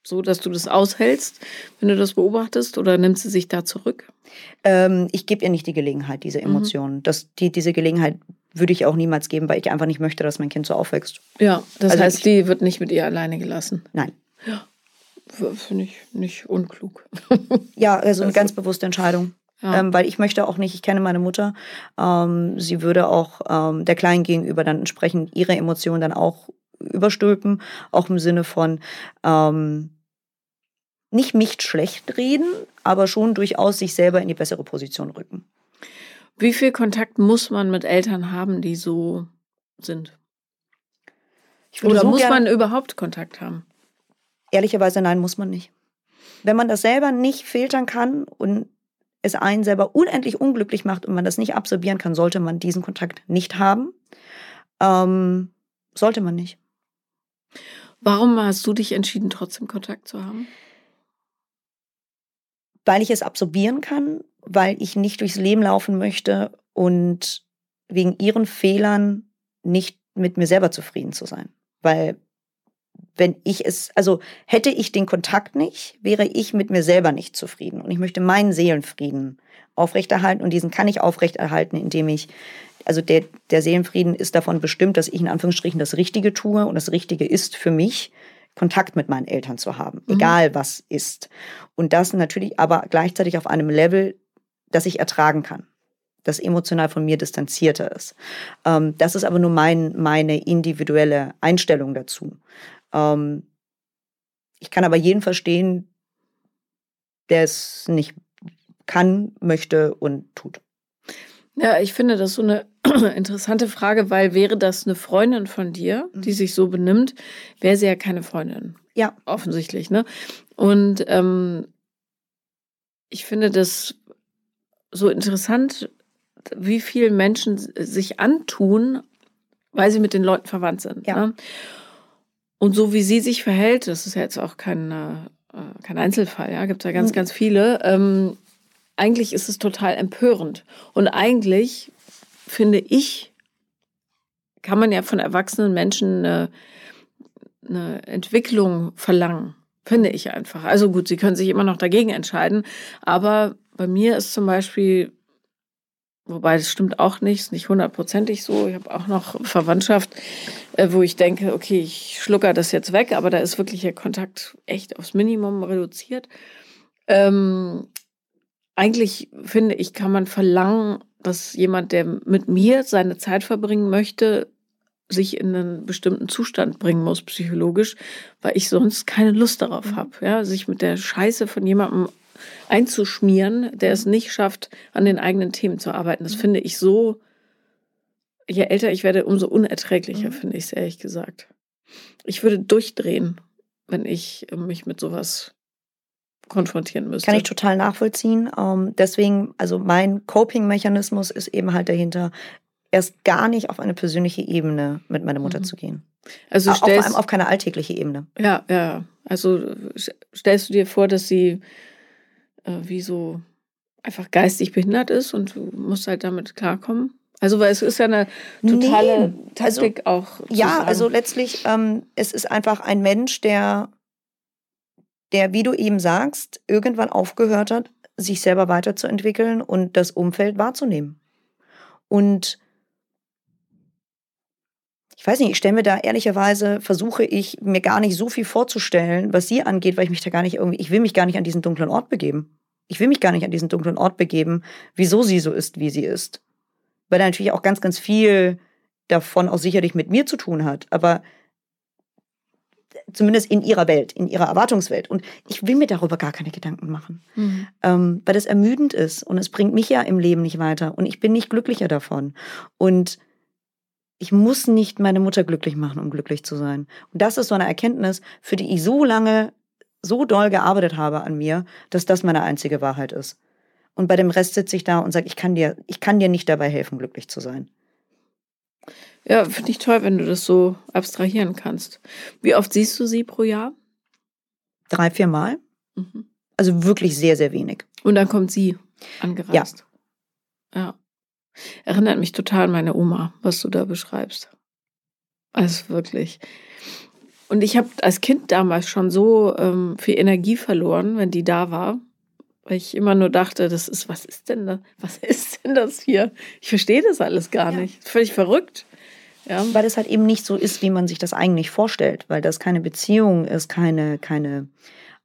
so, dass du das aushältst, wenn du das beobachtest, oder nimmt sie sich da zurück? Ähm, ich gebe ihr nicht die Gelegenheit, diese mhm. Emotionen. Mhm. Das, die, diese Gelegenheit würde ich auch niemals geben, weil ich einfach nicht möchte, dass mein Kind so aufwächst. Ja, das also heißt, ich, die wird nicht mit ihr alleine gelassen. Nein. Ja, finde ich nicht unklug. ja, also [laughs] eine ganz bewusste Entscheidung. Ja. Ähm, weil ich möchte auch nicht, ich kenne meine Mutter, ähm, sie würde auch ähm, der Kleinen gegenüber dann entsprechend ihre Emotionen dann auch überstülpen, auch im Sinne von ähm, nicht mich schlecht reden, aber schon durchaus sich selber in die bessere Position rücken. Wie viel Kontakt muss man mit Eltern haben, die so sind? Oder so muss man überhaupt Kontakt haben? Ehrlicherweise nein, muss man nicht. Wenn man das selber nicht filtern kann und es einen selber unendlich unglücklich macht und man das nicht absorbieren kann, sollte man diesen Kontakt nicht haben. Ähm, sollte man nicht. Warum hast du dich entschieden, trotzdem Kontakt zu haben? Weil ich es absorbieren kann, weil ich nicht durchs Leben laufen möchte und wegen ihren Fehlern nicht mit mir selber zufrieden zu sein. Weil wenn ich es, also hätte ich den Kontakt nicht, wäre ich mit mir selber nicht zufrieden. Und ich möchte meinen Seelenfrieden aufrechterhalten. Und diesen kann ich aufrechterhalten, indem ich, also der, der Seelenfrieden ist davon bestimmt, dass ich in Anführungsstrichen das Richtige tue. Und das Richtige ist für mich, Kontakt mit meinen Eltern zu haben, mhm. egal was ist. Und das natürlich aber gleichzeitig auf einem Level, das ich ertragen kann das emotional von mir distanzierter ist. Ähm, das ist aber nur mein, meine individuelle Einstellung dazu. Ähm, ich kann aber jeden verstehen, der es nicht kann, möchte und tut. Ja, ich finde das so eine [clears throat] interessante Frage, weil wäre das eine Freundin von dir, die mhm. sich so benimmt, wäre sie ja keine Freundin. Ja. Offensichtlich, ne? Und ähm, ich finde das so interessant, wie viel Menschen sich antun, weil sie mit den Leuten verwandt sind. Ja. Ne? Und so wie sie sich verhält, das ist ja jetzt auch kein, äh, kein Einzelfall, ja, gibt es ja ganz, mhm. ganz viele. Ähm, eigentlich ist es total empörend. Und eigentlich finde ich, kann man ja von erwachsenen Menschen eine, eine Entwicklung verlangen. Finde ich einfach. Also gut, sie können sich immer noch dagegen entscheiden. Aber bei mir ist zum Beispiel Wobei das stimmt auch nicht, ist nicht hundertprozentig so. Ich habe auch noch Verwandtschaft, äh, wo ich denke, okay, ich schlucker das jetzt weg, aber da ist wirklich der Kontakt echt aufs Minimum reduziert. Ähm, eigentlich finde ich, kann man verlangen, dass jemand, der mit mir seine Zeit verbringen möchte, sich in einen bestimmten Zustand bringen muss, psychologisch, weil ich sonst keine Lust darauf mhm. habe, ja, sich mit der Scheiße von jemandem einzuschmieren, der es nicht schafft, an den eigenen Themen zu arbeiten. Das mhm. finde ich so, je älter ich werde, umso unerträglicher, mhm. finde ich es ehrlich gesagt. Ich würde durchdrehen, wenn ich mich mit sowas konfrontieren müsste. Kann ich total nachvollziehen. Ähm, deswegen, also mein Coping-Mechanismus ist eben halt dahinter, erst gar nicht auf eine persönliche Ebene mit meiner Mutter mhm. zu gehen. Also vor allem auf keine alltägliche Ebene. Ja, ja. Also stellst du dir vor, dass sie äh, wie so einfach geistig behindert ist und du musst halt damit klarkommen. Also, weil es ist ja eine totale nee, also Taktik also, auch. Ja, sagen. also letztlich, ähm, es ist einfach ein Mensch, der, der, wie du eben sagst, irgendwann aufgehört hat, sich selber weiterzuentwickeln und das Umfeld wahrzunehmen. Und ich weiß nicht, ich stelle mir da ehrlicherweise, versuche ich mir gar nicht so viel vorzustellen, was sie angeht, weil ich mich da gar nicht irgendwie, ich will mich gar nicht an diesen dunklen Ort begeben. Ich will mich gar nicht an diesen dunklen Ort begeben, wieso sie so ist, wie sie ist. Weil da natürlich auch ganz, ganz viel davon auch sicherlich mit mir zu tun hat, aber zumindest in ihrer Welt, in ihrer Erwartungswelt. Und ich will mir darüber gar keine Gedanken machen, mhm. ähm, weil das ermüdend ist und es bringt mich ja im Leben nicht weiter und ich bin nicht glücklicher davon. Und ich muss nicht meine Mutter glücklich machen, um glücklich zu sein. Und das ist so eine Erkenntnis, für die ich so lange, so doll gearbeitet habe an mir, dass das meine einzige Wahrheit ist. Und bei dem Rest sitze ich da und sage, ich kann dir, ich kann dir nicht dabei helfen, glücklich zu sein. Ja, finde ich toll, wenn du das so abstrahieren kannst. Wie oft siehst du sie pro Jahr? Drei, vier Mal. Mhm. Also wirklich sehr, sehr wenig. Und dann kommt sie angereist. Ja. ja. Erinnert mich total an meine Oma, was du da beschreibst. Also wirklich. Und ich habe als Kind damals schon so ähm, viel Energie verloren, wenn die da war, weil ich immer nur dachte, das ist, was ist denn das? Was [laughs] ist denn das hier? Ich verstehe das alles gar ja. nicht. Völlig verrückt. Ja. Weil es halt eben nicht so ist, wie man sich das eigentlich vorstellt, weil das keine Beziehung ist, keine, keine,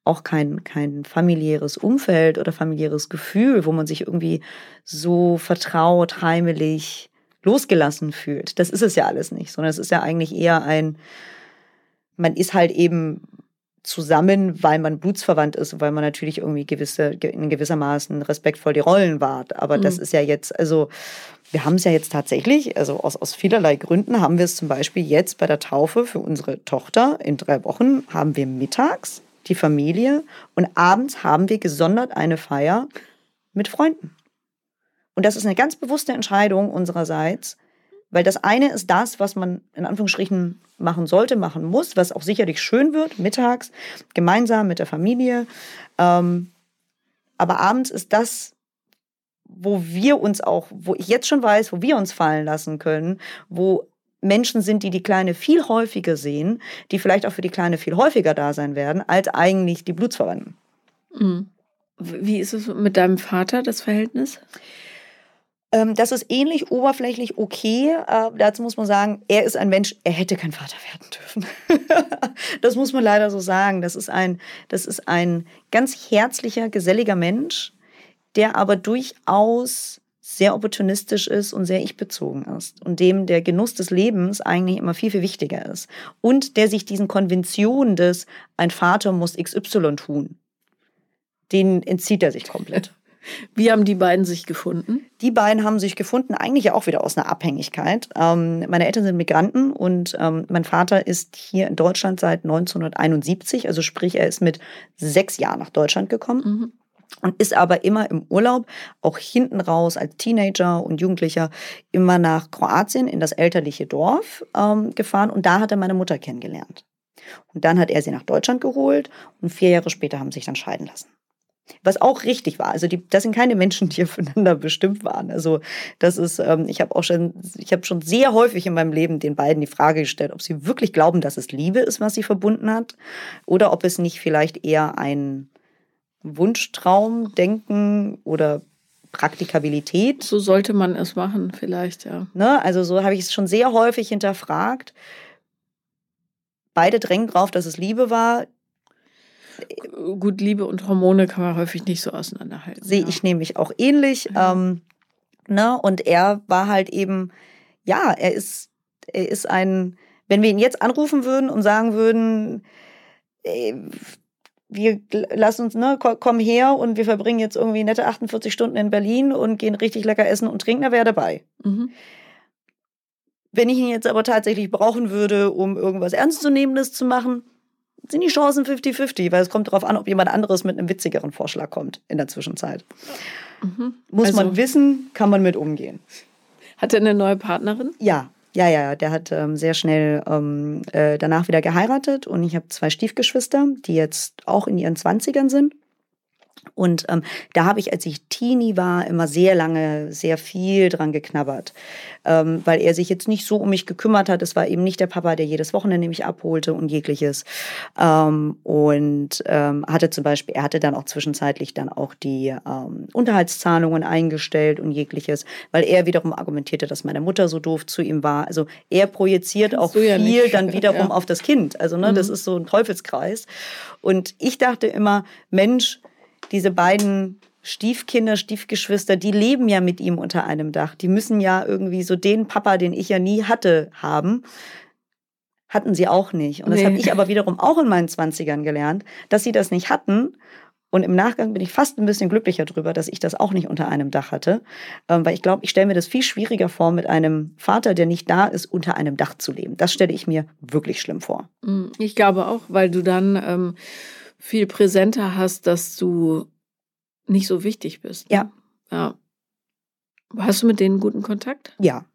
auch kein, kein familiäres Umfeld oder familiäres Gefühl, wo man sich irgendwie so vertraut, heimelig, losgelassen fühlt. Das ist es ja alles nicht, sondern es ist ja eigentlich eher ein, man ist halt eben zusammen, weil man blutsverwandt ist, weil man natürlich irgendwie gewisse, in gewissermaßen respektvoll die Rollen wahrt. Aber mhm. das ist ja jetzt, also wir haben es ja jetzt tatsächlich, also aus, aus vielerlei Gründen haben wir es zum Beispiel jetzt bei der Taufe für unsere Tochter in drei Wochen, haben wir mittags die Familie und abends haben wir gesondert eine Feier mit Freunden. Und das ist eine ganz bewusste Entscheidung unsererseits, weil das eine ist das, was man in Anführungsstrichen machen sollte, machen muss, was auch sicherlich schön wird, mittags, gemeinsam mit der Familie. Ähm, aber abends ist das, wo wir uns auch, wo ich jetzt schon weiß, wo wir uns fallen lassen können, wo Menschen sind, die die Kleine viel häufiger sehen, die vielleicht auch für die Kleine viel häufiger da sein werden, als eigentlich die Blutsverwandten. Mhm. Wie ist es mit deinem Vater, das Verhältnis? Ähm, das ist ähnlich oberflächlich okay. Äh, dazu muss man sagen, er ist ein Mensch, er hätte kein Vater werden dürfen. [laughs] das muss man leider so sagen. Das ist ein, das ist ein ganz herzlicher, geselliger Mensch, der aber durchaus sehr opportunistisch ist und sehr ich-bezogen ist und dem der Genuss des Lebens eigentlich immer viel, viel wichtiger ist. Und der sich diesen Konventionen des ein Vater muss XY tun, den entzieht er sich komplett. [laughs] Wie haben die beiden sich gefunden? Die beiden haben sich gefunden, eigentlich auch wieder aus einer Abhängigkeit. Ähm, meine Eltern sind Migranten und ähm, mein Vater ist hier in Deutschland seit 1971, also sprich, er ist mit sechs Jahren nach Deutschland gekommen. Mhm. Und ist aber immer im Urlaub, auch hinten raus als Teenager und Jugendlicher, immer nach Kroatien in das elterliche Dorf ähm, gefahren. Und da hat er meine Mutter kennengelernt. Und dann hat er sie nach Deutschland geholt und vier Jahre später haben sie sich dann scheiden lassen. Was auch richtig war. Also die, das sind keine Menschen, die [laughs] aufeinander bestimmt waren. Also das ist, ähm, ich habe auch schon, ich habe schon sehr häufig in meinem Leben den beiden die Frage gestellt, ob sie wirklich glauben, dass es Liebe ist, was sie verbunden hat, oder ob es nicht vielleicht eher ein Wunschtraum, Denken oder Praktikabilität. So sollte man es machen, vielleicht, ja. Ne? Also so habe ich es schon sehr häufig hinterfragt. Beide drängen drauf, dass es Liebe war. Gut, Liebe und Hormone kann man häufig nicht so auseinanderhalten. Sehe ja. ich nämlich auch ähnlich. Ja. Ähm, ne? Und er war halt eben, ja, er ist, er ist ein, wenn wir ihn jetzt anrufen würden und sagen würden, ey, wir lassen uns, ne, komm her und wir verbringen jetzt irgendwie nette 48 Stunden in Berlin und gehen richtig lecker essen und trinken, da wäre dabei. Mhm. Wenn ich ihn jetzt aber tatsächlich brauchen würde, um irgendwas Ernstzunehmendes zu machen, sind die Chancen 50-50, weil es kommt darauf an, ob jemand anderes mit einem witzigeren Vorschlag kommt in der Zwischenzeit. Mhm. Muss also, man wissen, kann man mit umgehen. Hat er eine neue Partnerin? Ja, ja, ja, der hat ähm, sehr schnell ähm, äh, danach wieder geheiratet und ich habe zwei Stiefgeschwister, die jetzt auch in ihren Zwanzigern sind. Und ähm, da habe ich, als ich Teenie war, immer sehr lange, sehr viel dran geknabbert, ähm, weil er sich jetzt nicht so um mich gekümmert hat. Es war eben nicht der Papa, der jedes Wochenende mich abholte und jegliches. Ähm, und ähm, hatte zum Beispiel, er hatte dann auch zwischenzeitlich dann auch die ähm, Unterhaltszahlungen eingestellt und jegliches, weil er wiederum argumentierte, dass meine Mutter so doof zu ihm war. Also er projiziert auch viel ja dann wiederum [laughs] ja. auf das Kind. Also ne, mhm. das ist so ein Teufelskreis. Und ich dachte immer, Mensch, diese beiden Stiefkinder, Stiefgeschwister, die leben ja mit ihm unter einem Dach. Die müssen ja irgendwie so den Papa, den ich ja nie hatte, haben. Hatten sie auch nicht. Und das nee. habe ich aber wiederum auch in meinen Zwanzigern gelernt, dass sie das nicht hatten Und im Nachgang bin ich fast ein bisschen glücklicher drüber, dass ich das auch nicht unter einem Dach hatte. Ähm, weil ich glaube, ich stelle mir das viel schwieriger vor, mit einem Vater, der nicht da ist, unter einem Dach zu leben. Das stelle ich mir wirklich schlimm vor. Mm, ich glaube auch, weil du dann ähm, viel präsenter hast, dass du nicht so wichtig bist. Ja. Ja. Hast du mit denen guten Kontakt? Ja.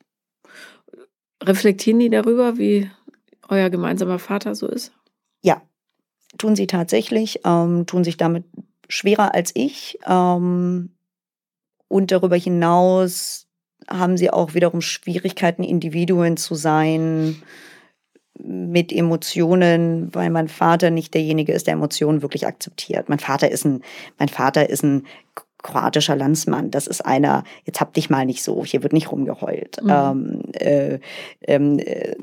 Reflektieren die darüber, wie euer gemeinsamer Vater so ist? Ja, tun sie tatsächlich, ähm, tun sich damit schwerer als ich. Ähm, und darüber hinaus haben sie auch wiederum Schwierigkeiten, Individuen zu sein mit Emotionen, weil mein Vater nicht derjenige ist, der Emotionen wirklich akzeptiert. Mein Vater ist ein, mein Vater ist ein kroatischer Landsmann. Das ist einer, jetzt hab dich mal nicht so, hier wird nicht rumgeheult. Mhm. Ähm, äh, ähm, äh,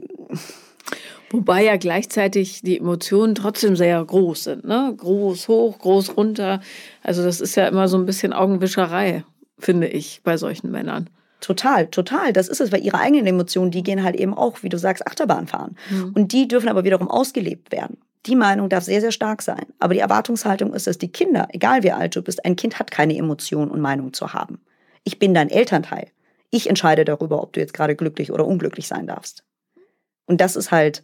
Wobei ja gleichzeitig die Emotionen trotzdem sehr groß sind. Ne? Groß hoch, groß runter. Also das ist ja immer so ein bisschen Augenwischerei, finde ich, bei solchen Männern. Total, total. Das ist es, weil ihre eigenen Emotionen, die gehen halt eben auch, wie du sagst, Achterbahn fahren. Mhm. Und die dürfen aber wiederum ausgelebt werden. Die Meinung darf sehr, sehr stark sein. Aber die Erwartungshaltung ist, dass die Kinder, egal wie alt du bist, ein Kind hat keine Emotionen und Meinung zu haben. Ich bin dein Elternteil. Ich entscheide darüber, ob du jetzt gerade glücklich oder unglücklich sein darfst. Und das ist halt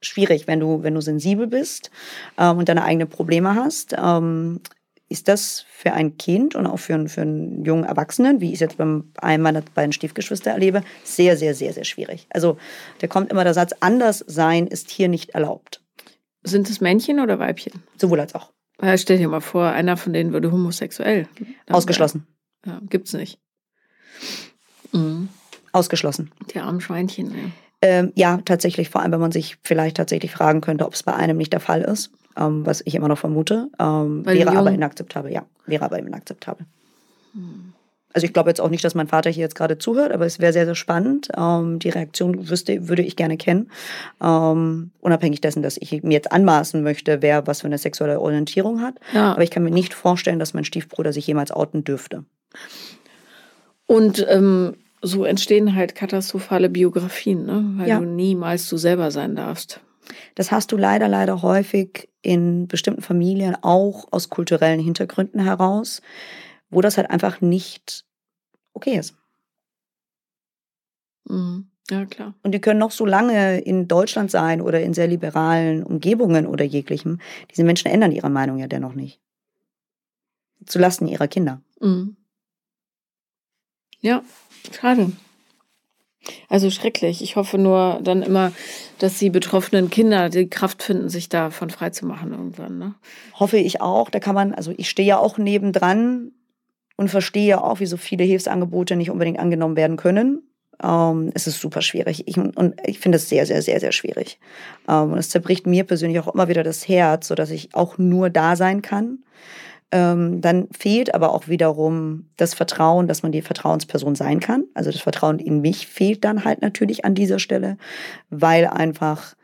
schwierig, wenn du, wenn du sensibel bist ähm, und deine eigenen Probleme hast. Ähm, ist das für ein Kind und auch für, einen, für einen jungen Erwachsenen, wie ich es jetzt bei einem meiner beiden Stiefgeschwister erlebe, sehr, sehr, sehr, sehr schwierig. Also da kommt immer der Satz, anders sein ist hier nicht erlaubt. Sind es Männchen oder Weibchen? Sowohl als auch. Ja, stell dir mal vor, einer von denen würde homosexuell. Ausgeschlossen. Ja, gibt's nicht. Mhm. Ausgeschlossen. Die armen Schweinchen, ja. Ähm, ja, tatsächlich, vor allem, wenn man sich vielleicht tatsächlich fragen könnte, ob es bei einem nicht der Fall ist, ähm, was ich immer noch vermute, ähm, wäre aber inakzeptabel, ja, wäre aber inakzeptabel. Hm. Also ich glaube jetzt auch nicht, dass mein Vater hier jetzt gerade zuhört, aber es wäre sehr, sehr spannend. Ähm, die Reaktion wüsste, würde ich gerne kennen. Ähm, unabhängig dessen, dass ich mir jetzt anmaßen möchte, wer was für eine sexuelle Orientierung hat. Ja. Aber ich kann mir nicht vorstellen, dass mein Stiefbruder sich jemals outen dürfte. Und ähm, so entstehen halt katastrophale Biografien, ne? weil ja. du niemals du selber sein darfst. Das hast du leider, leider häufig in bestimmten Familien auch aus kulturellen Hintergründen heraus, wo das halt einfach nicht okay ist. Mhm. Ja, klar. Und die können noch so lange in Deutschland sein oder in sehr liberalen Umgebungen oder jeglichem. Diese Menschen ändern ihre Meinung ja dennoch nicht. Zulasten ihrer Kinder. Mhm. Ja, schade. Also schrecklich. Ich hoffe nur dann immer, dass die betroffenen Kinder die Kraft finden, sich davon freizumachen irgendwann. Ne? Hoffe ich auch. Da kann man, also ich stehe ja auch nebendran und verstehe auch, wie so viele Hilfsangebote nicht unbedingt angenommen werden können. Ähm, es ist super schwierig. Ich, und ich finde es sehr, sehr, sehr, sehr schwierig. Ähm, und es zerbricht mir persönlich auch immer wieder das Herz, sodass ich auch nur da sein kann ähm, dann fehlt aber auch wiederum das Vertrauen, dass man die Vertrauensperson sein kann. Also das Vertrauen in mich fehlt dann halt natürlich an dieser Stelle, weil einfach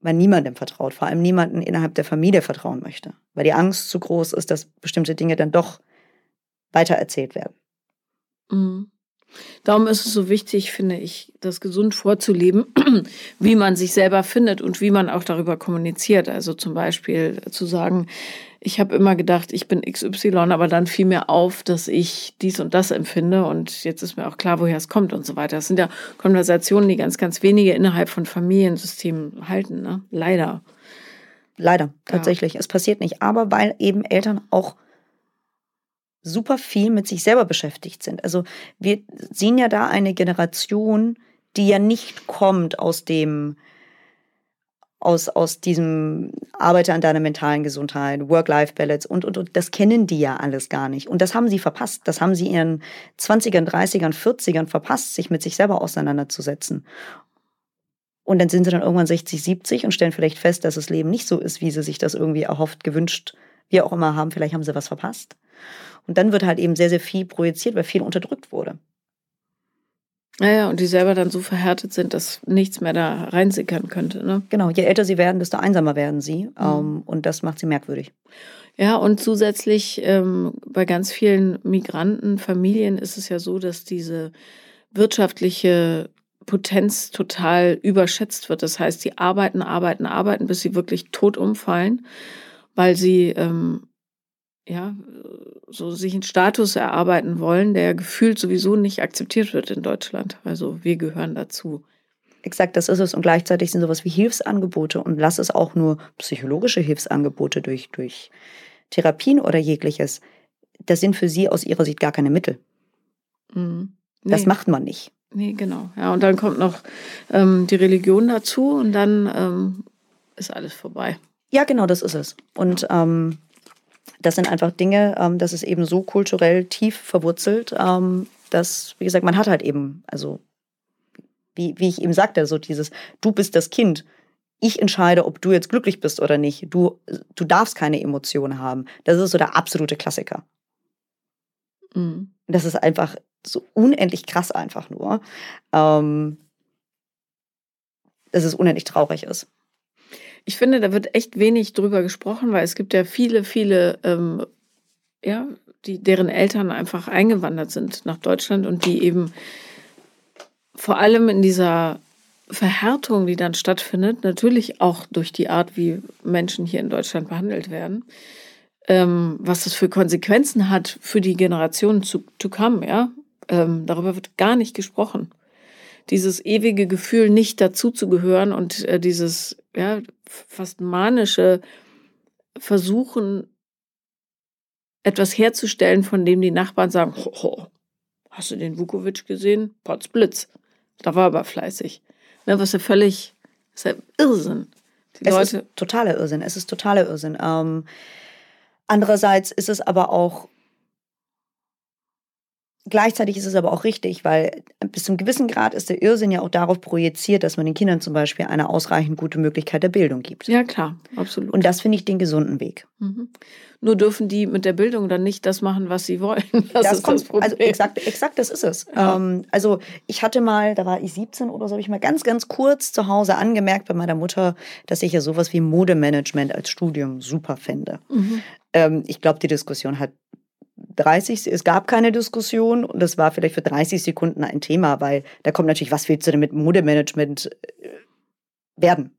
man niemandem vertraut, vor allem niemanden innerhalb der Familie vertrauen möchte, weil die Angst zu groß ist, dass bestimmte Dinge dann doch weitererzählt werden. Mhm. Darum ist es so wichtig, finde ich, das gesund vorzuleben, [clears throat] wie man sich selber findet und wie man auch darüber kommuniziert. Also zum Beispiel zu sagen, ich habe immer gedacht, ich bin XY, aber dann fiel mir auf, dass ich dies und das empfinde und jetzt ist mir auch klar, woher es kommt und so weiter. Das sind ja Konversationen, die ganz, ganz wenige innerhalb von Familiensystemen halten, ne? Leider. Leider, tatsächlich. Ja. Es passiert nicht. Aber weil eben Eltern auch super viel mit sich selber beschäftigt sind. Also wir sehen ja da eine Generation, die ja nicht kommt aus dem, aus, aus diesem Arbeite an deiner mentalen Gesundheit, Work-Life-Balance und, und, und das kennen die ja alles gar nicht. Und das haben sie verpasst. Das haben sie ihren 20ern, 30ern, 40ern verpasst, sich mit sich selber auseinanderzusetzen. Und dann sind sie dann irgendwann 60, 70 und stellen vielleicht fest, dass das Leben nicht so ist, wie sie sich das irgendwie erhofft, gewünscht, wie auch immer haben. Vielleicht haben sie was verpasst. Und dann wird halt eben sehr, sehr viel projiziert, weil viel unterdrückt wurde. Ja, ja, und die selber dann so verhärtet sind, dass nichts mehr da reinsickern könnte. Ne? Genau, je älter sie werden, desto einsamer werden sie. Mhm. Ähm, und das macht sie merkwürdig. Ja, und zusätzlich ähm, bei ganz vielen Migrantenfamilien ist es ja so, dass diese wirtschaftliche Potenz total überschätzt wird. Das heißt, die arbeiten, arbeiten, arbeiten, bis sie wirklich tot umfallen weil sie ähm, ja so sich einen Status erarbeiten wollen, der gefühlt sowieso nicht akzeptiert wird in Deutschland. Also wir gehören dazu. Exakt, das ist es. Und gleichzeitig sind sowas wie Hilfsangebote und lass es auch nur psychologische Hilfsangebote durch, durch Therapien oder jegliches. Das sind für sie aus ihrer Sicht gar keine Mittel. Mhm. Nee. Das macht man nicht. Nee, genau. Ja, und dann kommt noch ähm, die Religion dazu und dann ähm, ist alles vorbei. Ja, genau, das ist es. Und ähm, das sind einfach Dinge, ähm, das ist eben so kulturell tief verwurzelt, ähm, dass, wie gesagt, man hat halt eben, also wie, wie ich eben sagte, so dieses, du bist das Kind. Ich entscheide, ob du jetzt glücklich bist oder nicht. Du, du darfst keine Emotionen haben. Das ist so der absolute Klassiker. Mhm. Das ist einfach so unendlich krass einfach nur. Ähm, dass es unendlich traurig ist. Ich finde, da wird echt wenig drüber gesprochen, weil es gibt ja viele, viele, ähm, ja, die, deren Eltern einfach eingewandert sind nach Deutschland und die eben vor allem in dieser Verhärtung, die dann stattfindet, natürlich auch durch die Art, wie Menschen hier in Deutschland behandelt werden, ähm, was das für Konsequenzen hat für die Generationen zu, to come, ja, ähm, darüber wird gar nicht gesprochen. Dieses ewige Gefühl, nicht dazuzugehören und äh, dieses ja, fast manische Versuchen, etwas herzustellen, von dem die Nachbarn sagen, ho, ho, hast du den Vukovic gesehen? Potzblitz. Da war aber fleißig. Ne, was ja völlig, ist ja Irrsinn. Die es Leute ist totaler Irrsinn. Es ist totaler Irrsinn. Ähm, andererseits ist es aber auch Gleichzeitig ist es aber auch richtig, weil bis zum gewissen Grad ist der Irrsinn ja auch darauf projiziert, dass man den Kindern zum Beispiel eine ausreichend gute Möglichkeit der Bildung gibt. Ja, klar, absolut. Und das finde ich den gesunden Weg. Mhm. Nur dürfen die mit der Bildung dann nicht das machen, was sie wollen. [laughs] Das, das ist kommt, das Problem. Also exakt, exakt das ist es. Ja. Ähm, also ich hatte mal, da war ich 17 oder so, habe ich mal ganz, ganz kurz zu Hause angemerkt bei meiner Mutter, dass ich ja sowas wie Modemanagement als Studium super fände. Mhm. Ähm, ich glaube, die Diskussion hat 30, es gab keine Diskussion und das war vielleicht für 30 Sekunden ein Thema, weil da kommt natürlich, was willst du denn mit Modemanagement äh, werden?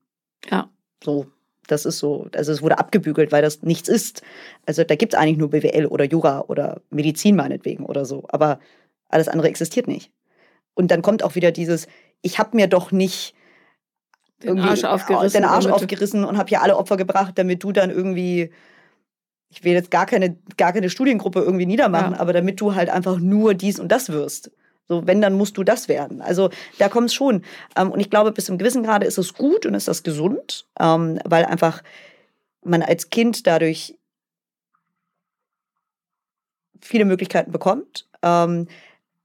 Ja. So, das ist so, also es wurde abgebügelt, weil das nichts ist. Also da gibt es eigentlich nur BWL oder Jura oder Medizin meinetwegen oder so, aber alles andere existiert nicht. Und dann kommt auch wieder dieses, ich habe mir doch nicht den Arsch aufgerissen, den Arsch aufgerissen und habe hier alle Opfer gebracht, damit du dann irgendwie ich will jetzt gar keine, gar keine Studiengruppe irgendwie niedermachen, ja. aber damit du halt einfach nur dies und das wirst. So, wenn, dann musst du das werden. Also da kommt es schon. Ähm, und ich glaube, bis zum gewissen Grade ist es gut und ist das gesund, ähm, weil einfach man als Kind dadurch viele Möglichkeiten bekommt. Ähm,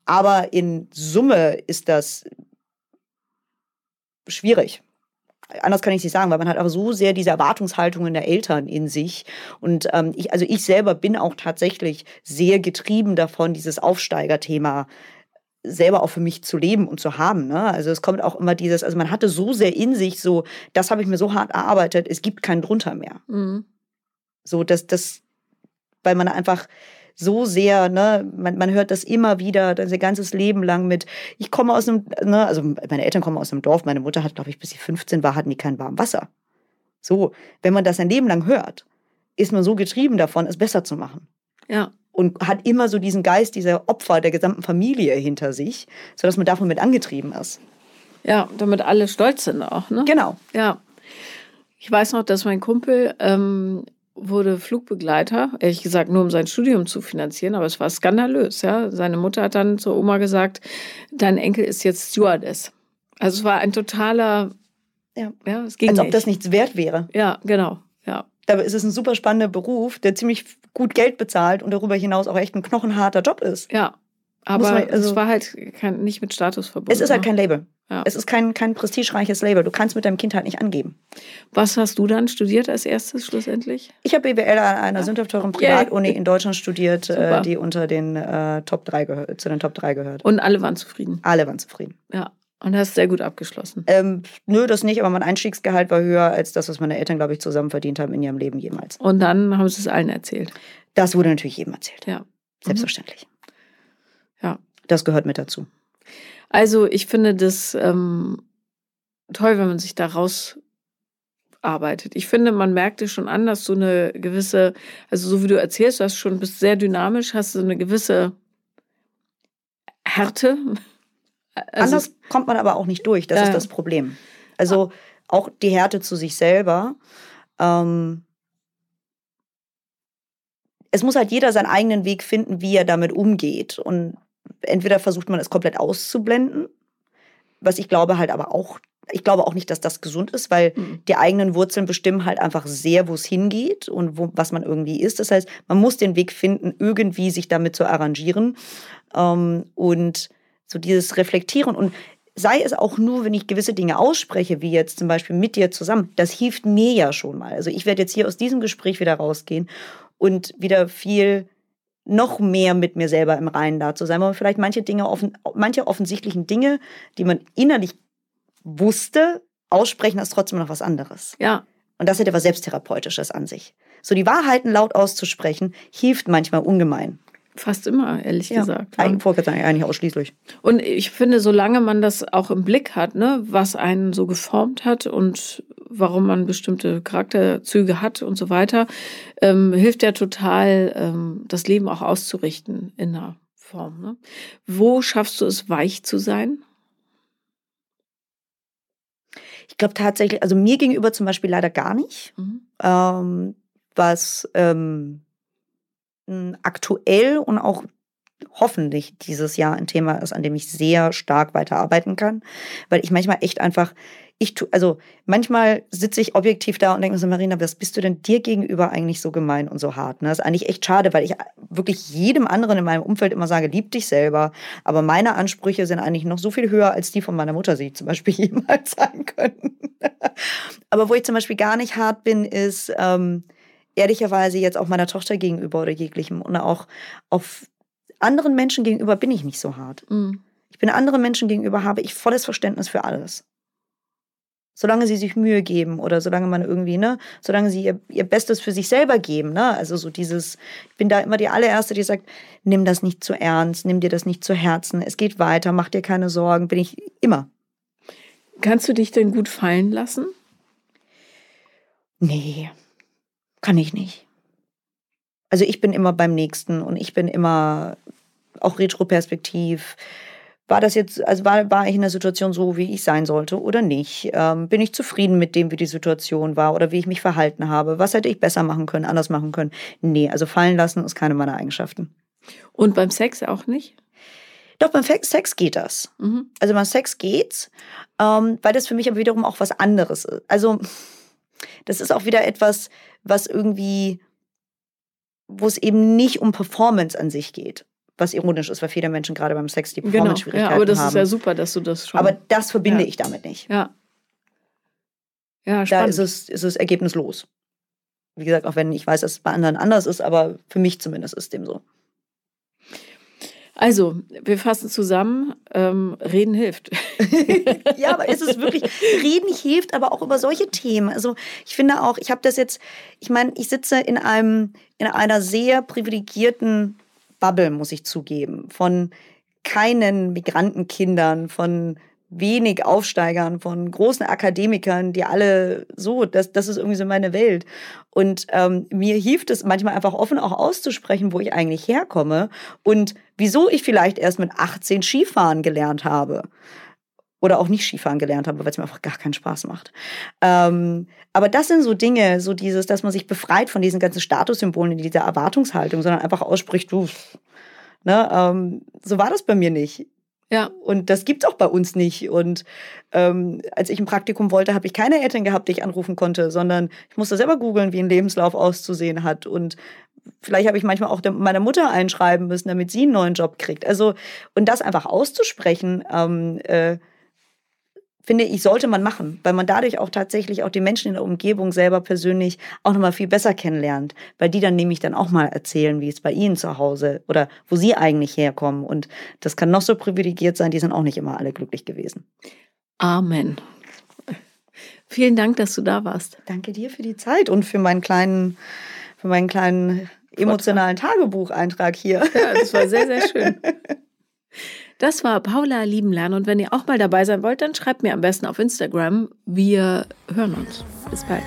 aber in Summe ist das schwierig anders kann ich es nicht sagen, weil man hat aber so sehr diese Erwartungshaltungen der Eltern in sich. Und ähm, ich, also ich selber bin auch tatsächlich sehr getrieben davon, dieses Aufsteigerthema selber auch für mich zu leben und zu haben. Ne? Also es kommt auch immer dieses, also man hatte so sehr in sich, so, das habe ich mir so hart erarbeitet, es gibt keinen drunter mehr. Mhm. So, dass das, weil man einfach so sehr, ne, man, man hört das immer wieder, das ihr ganzes Leben lang mit, ich komme aus einem, ne, also meine Eltern kommen aus einem Dorf, meine Mutter hat, glaube ich, bis sie 15 war, hatten die kein warmes Wasser. So, wenn man das ein Leben lang hört, ist man so getrieben davon, es besser zu machen. Ja. Und hat immer so diesen Geist dieser Opfer der gesamten Familie hinter sich, sodass man davon mit angetrieben ist. Ja, damit alle stolz sind auch, ne? Genau. Ja. Ich weiß noch, dass mein Kumpel ähm, wurde Flugbegleiter, ehrlich gesagt nur um sein Studium zu finanzieren, aber es war skandalös. Ja? Seine Mutter hat dann zur Oma gesagt, dein Enkel ist jetzt Stewardess. Also es war ein totaler, ja, ja es ging Als nicht. ob das nichts wert wäre. Ja, genau, ja. Dabei ist es ein super spannender Beruf, der ziemlich gut Geld bezahlt und darüber hinaus auch echt ein knochenharter Job ist. Ja, aber man, also, es war halt kein, nicht mit Status verbunden. Es ist halt ne? kein Label. Ja. Es ist kein, kein prestigereiches Label. Du kannst mit deinem Kind halt nicht angeben. Was hast du dann studiert als erstes schlussendlich? Ich habe BWL an einer ja. sündhaft teuren Privatuni yeah. in Deutschland studiert, äh, die unter den äh, Top 3 gehört, zu den Top 3 gehört. Und alle waren zufrieden? Alle waren zufrieden. Ja. Und hast sehr gut abgeschlossen? Ähm, nö, das nicht, aber mein Einstiegsgehalt war höher als das, was meine Eltern, glaube ich, zusammen verdient haben in ihrem Leben jemals. Und dann haben sie es allen erzählt? Das wurde natürlich jedem erzählt. Ja. Selbstverständlich. Ja. Das gehört mit dazu. Also ich finde das ähm, toll, wenn man sich da raus arbeitet. Ich finde, man merkt es schon an, dass du eine gewisse, also so wie du erzählst, du hast schon bist sehr dynamisch, hast du eine gewisse Härte. Also Anders kommt man aber auch nicht durch, das äh, ist das Problem. Also auch die Härte zu sich selber. Ähm, es muss halt jeder seinen eigenen Weg finden, wie er damit umgeht. Und entweder versucht man es komplett auszublenden, was ich glaube halt aber auch, ich glaube auch nicht, dass das gesund ist, weil mhm. die eigenen Wurzeln bestimmen halt einfach sehr, wo es hingeht und wo, was man irgendwie ist. Das heißt, man muss den Weg finden, irgendwie sich damit zu arrangieren ähm, und so dieses Reflektieren und sei es auch nur, wenn ich gewisse Dinge ausspreche, wie jetzt zum Beispiel mit dir zusammen, das hilft mir ja schon mal. Also ich werde jetzt hier aus diesem Gespräch wieder rausgehen und wieder viel noch mehr mit mir selber im Reinen da zu sein, weil man vielleicht manche Dinge, offen, manche offensichtlichen Dinge, die man innerlich wusste, aussprechen ist trotzdem noch was anderes. Ja. Und das hat etwas Selbsttherapeutisches an sich. So die Wahrheiten laut auszusprechen, hilft manchmal ungemein. Fast immer, ehrlich ja. gesagt. Eigentlich, eigentlich ausschließlich. Und ich finde, solange man das auch im Blick hat, ne, was einen so geformt hat und warum man bestimmte Charakterzüge hat und so weiter, ähm, hilft ja total, ähm, das Leben auch auszurichten in einer Form. Ne? Wo schaffst du es, weich zu sein? Ich glaube tatsächlich, also mir gegenüber zum Beispiel leider gar nicht. Mhm. Ähm, was ähm, aktuell und auch hoffentlich dieses Jahr ein Thema ist, an dem ich sehr stark weiterarbeiten kann, weil ich manchmal echt einfach ich tu, also manchmal sitze ich objektiv da und denke mir so, Marina, was bist du denn dir gegenüber eigentlich so gemein und so hart? Ne? Das ist eigentlich echt schade, weil ich wirklich jedem anderen in meinem Umfeld immer sage, lieb dich selber. Aber meine Ansprüche sind eigentlich noch so viel höher als die von meiner Mutter, die zum Beispiel [laughs] jemals sein können. Aber wo ich zum Beispiel gar nicht hart bin, ist ähm, ehrlicherweise jetzt auch meiner Tochter gegenüber oder jeglichem und auch auf anderen Menschen gegenüber bin ich nicht so hart. Mhm. Ich bin anderen Menschen gegenüber, habe ich volles Verständnis für alles solange sie sich Mühe geben oder solange man irgendwie, ne, solange sie ihr, ihr Bestes für sich selber geben, ne, also so dieses, ich bin da immer die allererste, die sagt, nimm das nicht zu ernst, nimm dir das nicht zu Herzen, es geht weiter, mach dir keine Sorgen, bin ich immer. Kannst du dich denn gut fallen lassen? Nee, kann ich nicht. Also ich bin immer beim Nächsten und ich bin immer auch retroperspektiv war das jetzt, also war, war ich in der Situation so, wie ich sein sollte oder nicht? Ähm, bin ich zufrieden mit dem, wie die Situation war oder wie ich mich verhalten habe? Was hätte ich besser machen können, anders machen können? Nee, also fallen lassen ist keine meiner Eigenschaften. Und beim Sex auch nicht? Doch, beim Sex geht das. Mhm. Also beim Sex geht's, ähm, weil das für mich aber wiederum auch was anderes ist. Also das ist auch wieder etwas, was irgendwie, wo es eben nicht um Performance an sich geht was ironisch ist, weil viele Menschen gerade beim Sex die Performance-Schwierigkeiten genau. ja, aber das haben. ist ja super, dass du das schon. Aber das verbinde ja. ich damit nicht. Ja. Ja, spannend. Da ist es, ist es ergebnislos. Wie gesagt, auch wenn ich weiß, dass es bei anderen anders ist, aber für mich zumindest ist dem so. Also, wir fassen zusammen, ähm, reden hilft. [laughs] ja, aber ist es wirklich, reden hilft, aber auch über solche Themen. Also ich finde auch, ich habe das jetzt, ich meine, ich sitze in einem, in einer sehr privilegierten Bubble, muss ich zugeben, von keinen Migrantenkindern, von wenig Aufsteigern, von großen Akademikern, die alle so, das, das ist irgendwie so meine Welt. Und ähm, mir hilft es manchmal einfach offen auch auszusprechen, wo ich eigentlich herkomme und wieso ich vielleicht erst mit 18 Skifahren gelernt habe oder auch nicht Skifahren gelernt habe, weil es mir einfach gar keinen Spaß macht. Ähm, aber das sind so Dinge, so dieses, dass man sich befreit von diesen ganzen Statussymbolen, dieser Erwartungshaltung, sondern einfach ausspricht, du, ne, ähm, so war das bei mir nicht. Ja. Und das gibt's auch bei uns nicht. Und ähm, als ich ein Praktikum wollte, habe ich keine Eltern gehabt, die ich anrufen konnte, sondern ich musste selber googeln, wie ein Lebenslauf auszusehen hat. Und vielleicht habe ich manchmal auch meiner Mutter einschreiben müssen, damit sie einen neuen Job kriegt. Also, und das einfach auszusprechen, ähm, äh, finde ich, sollte man machen, weil man dadurch auch tatsächlich auch die Menschen in der Umgebung selber persönlich auch nochmal viel besser kennenlernt, weil die dann nämlich dann auch mal erzählen, wie es bei ihnen zu Hause oder wo sie eigentlich herkommen. Und das kann noch so privilegiert sein, die sind auch nicht immer alle glücklich gewesen. Amen. Vielen Dank, dass du da warst. Danke dir für die Zeit und für meinen kleinen, für meinen kleinen emotionalen Tagebucheintrag hier. Ja, das war sehr, sehr schön. [laughs] Das war Paula Liebenlern und wenn ihr auch mal dabei sein wollt, dann schreibt mir am besten auf Instagram. Wir hören uns. Bis bald.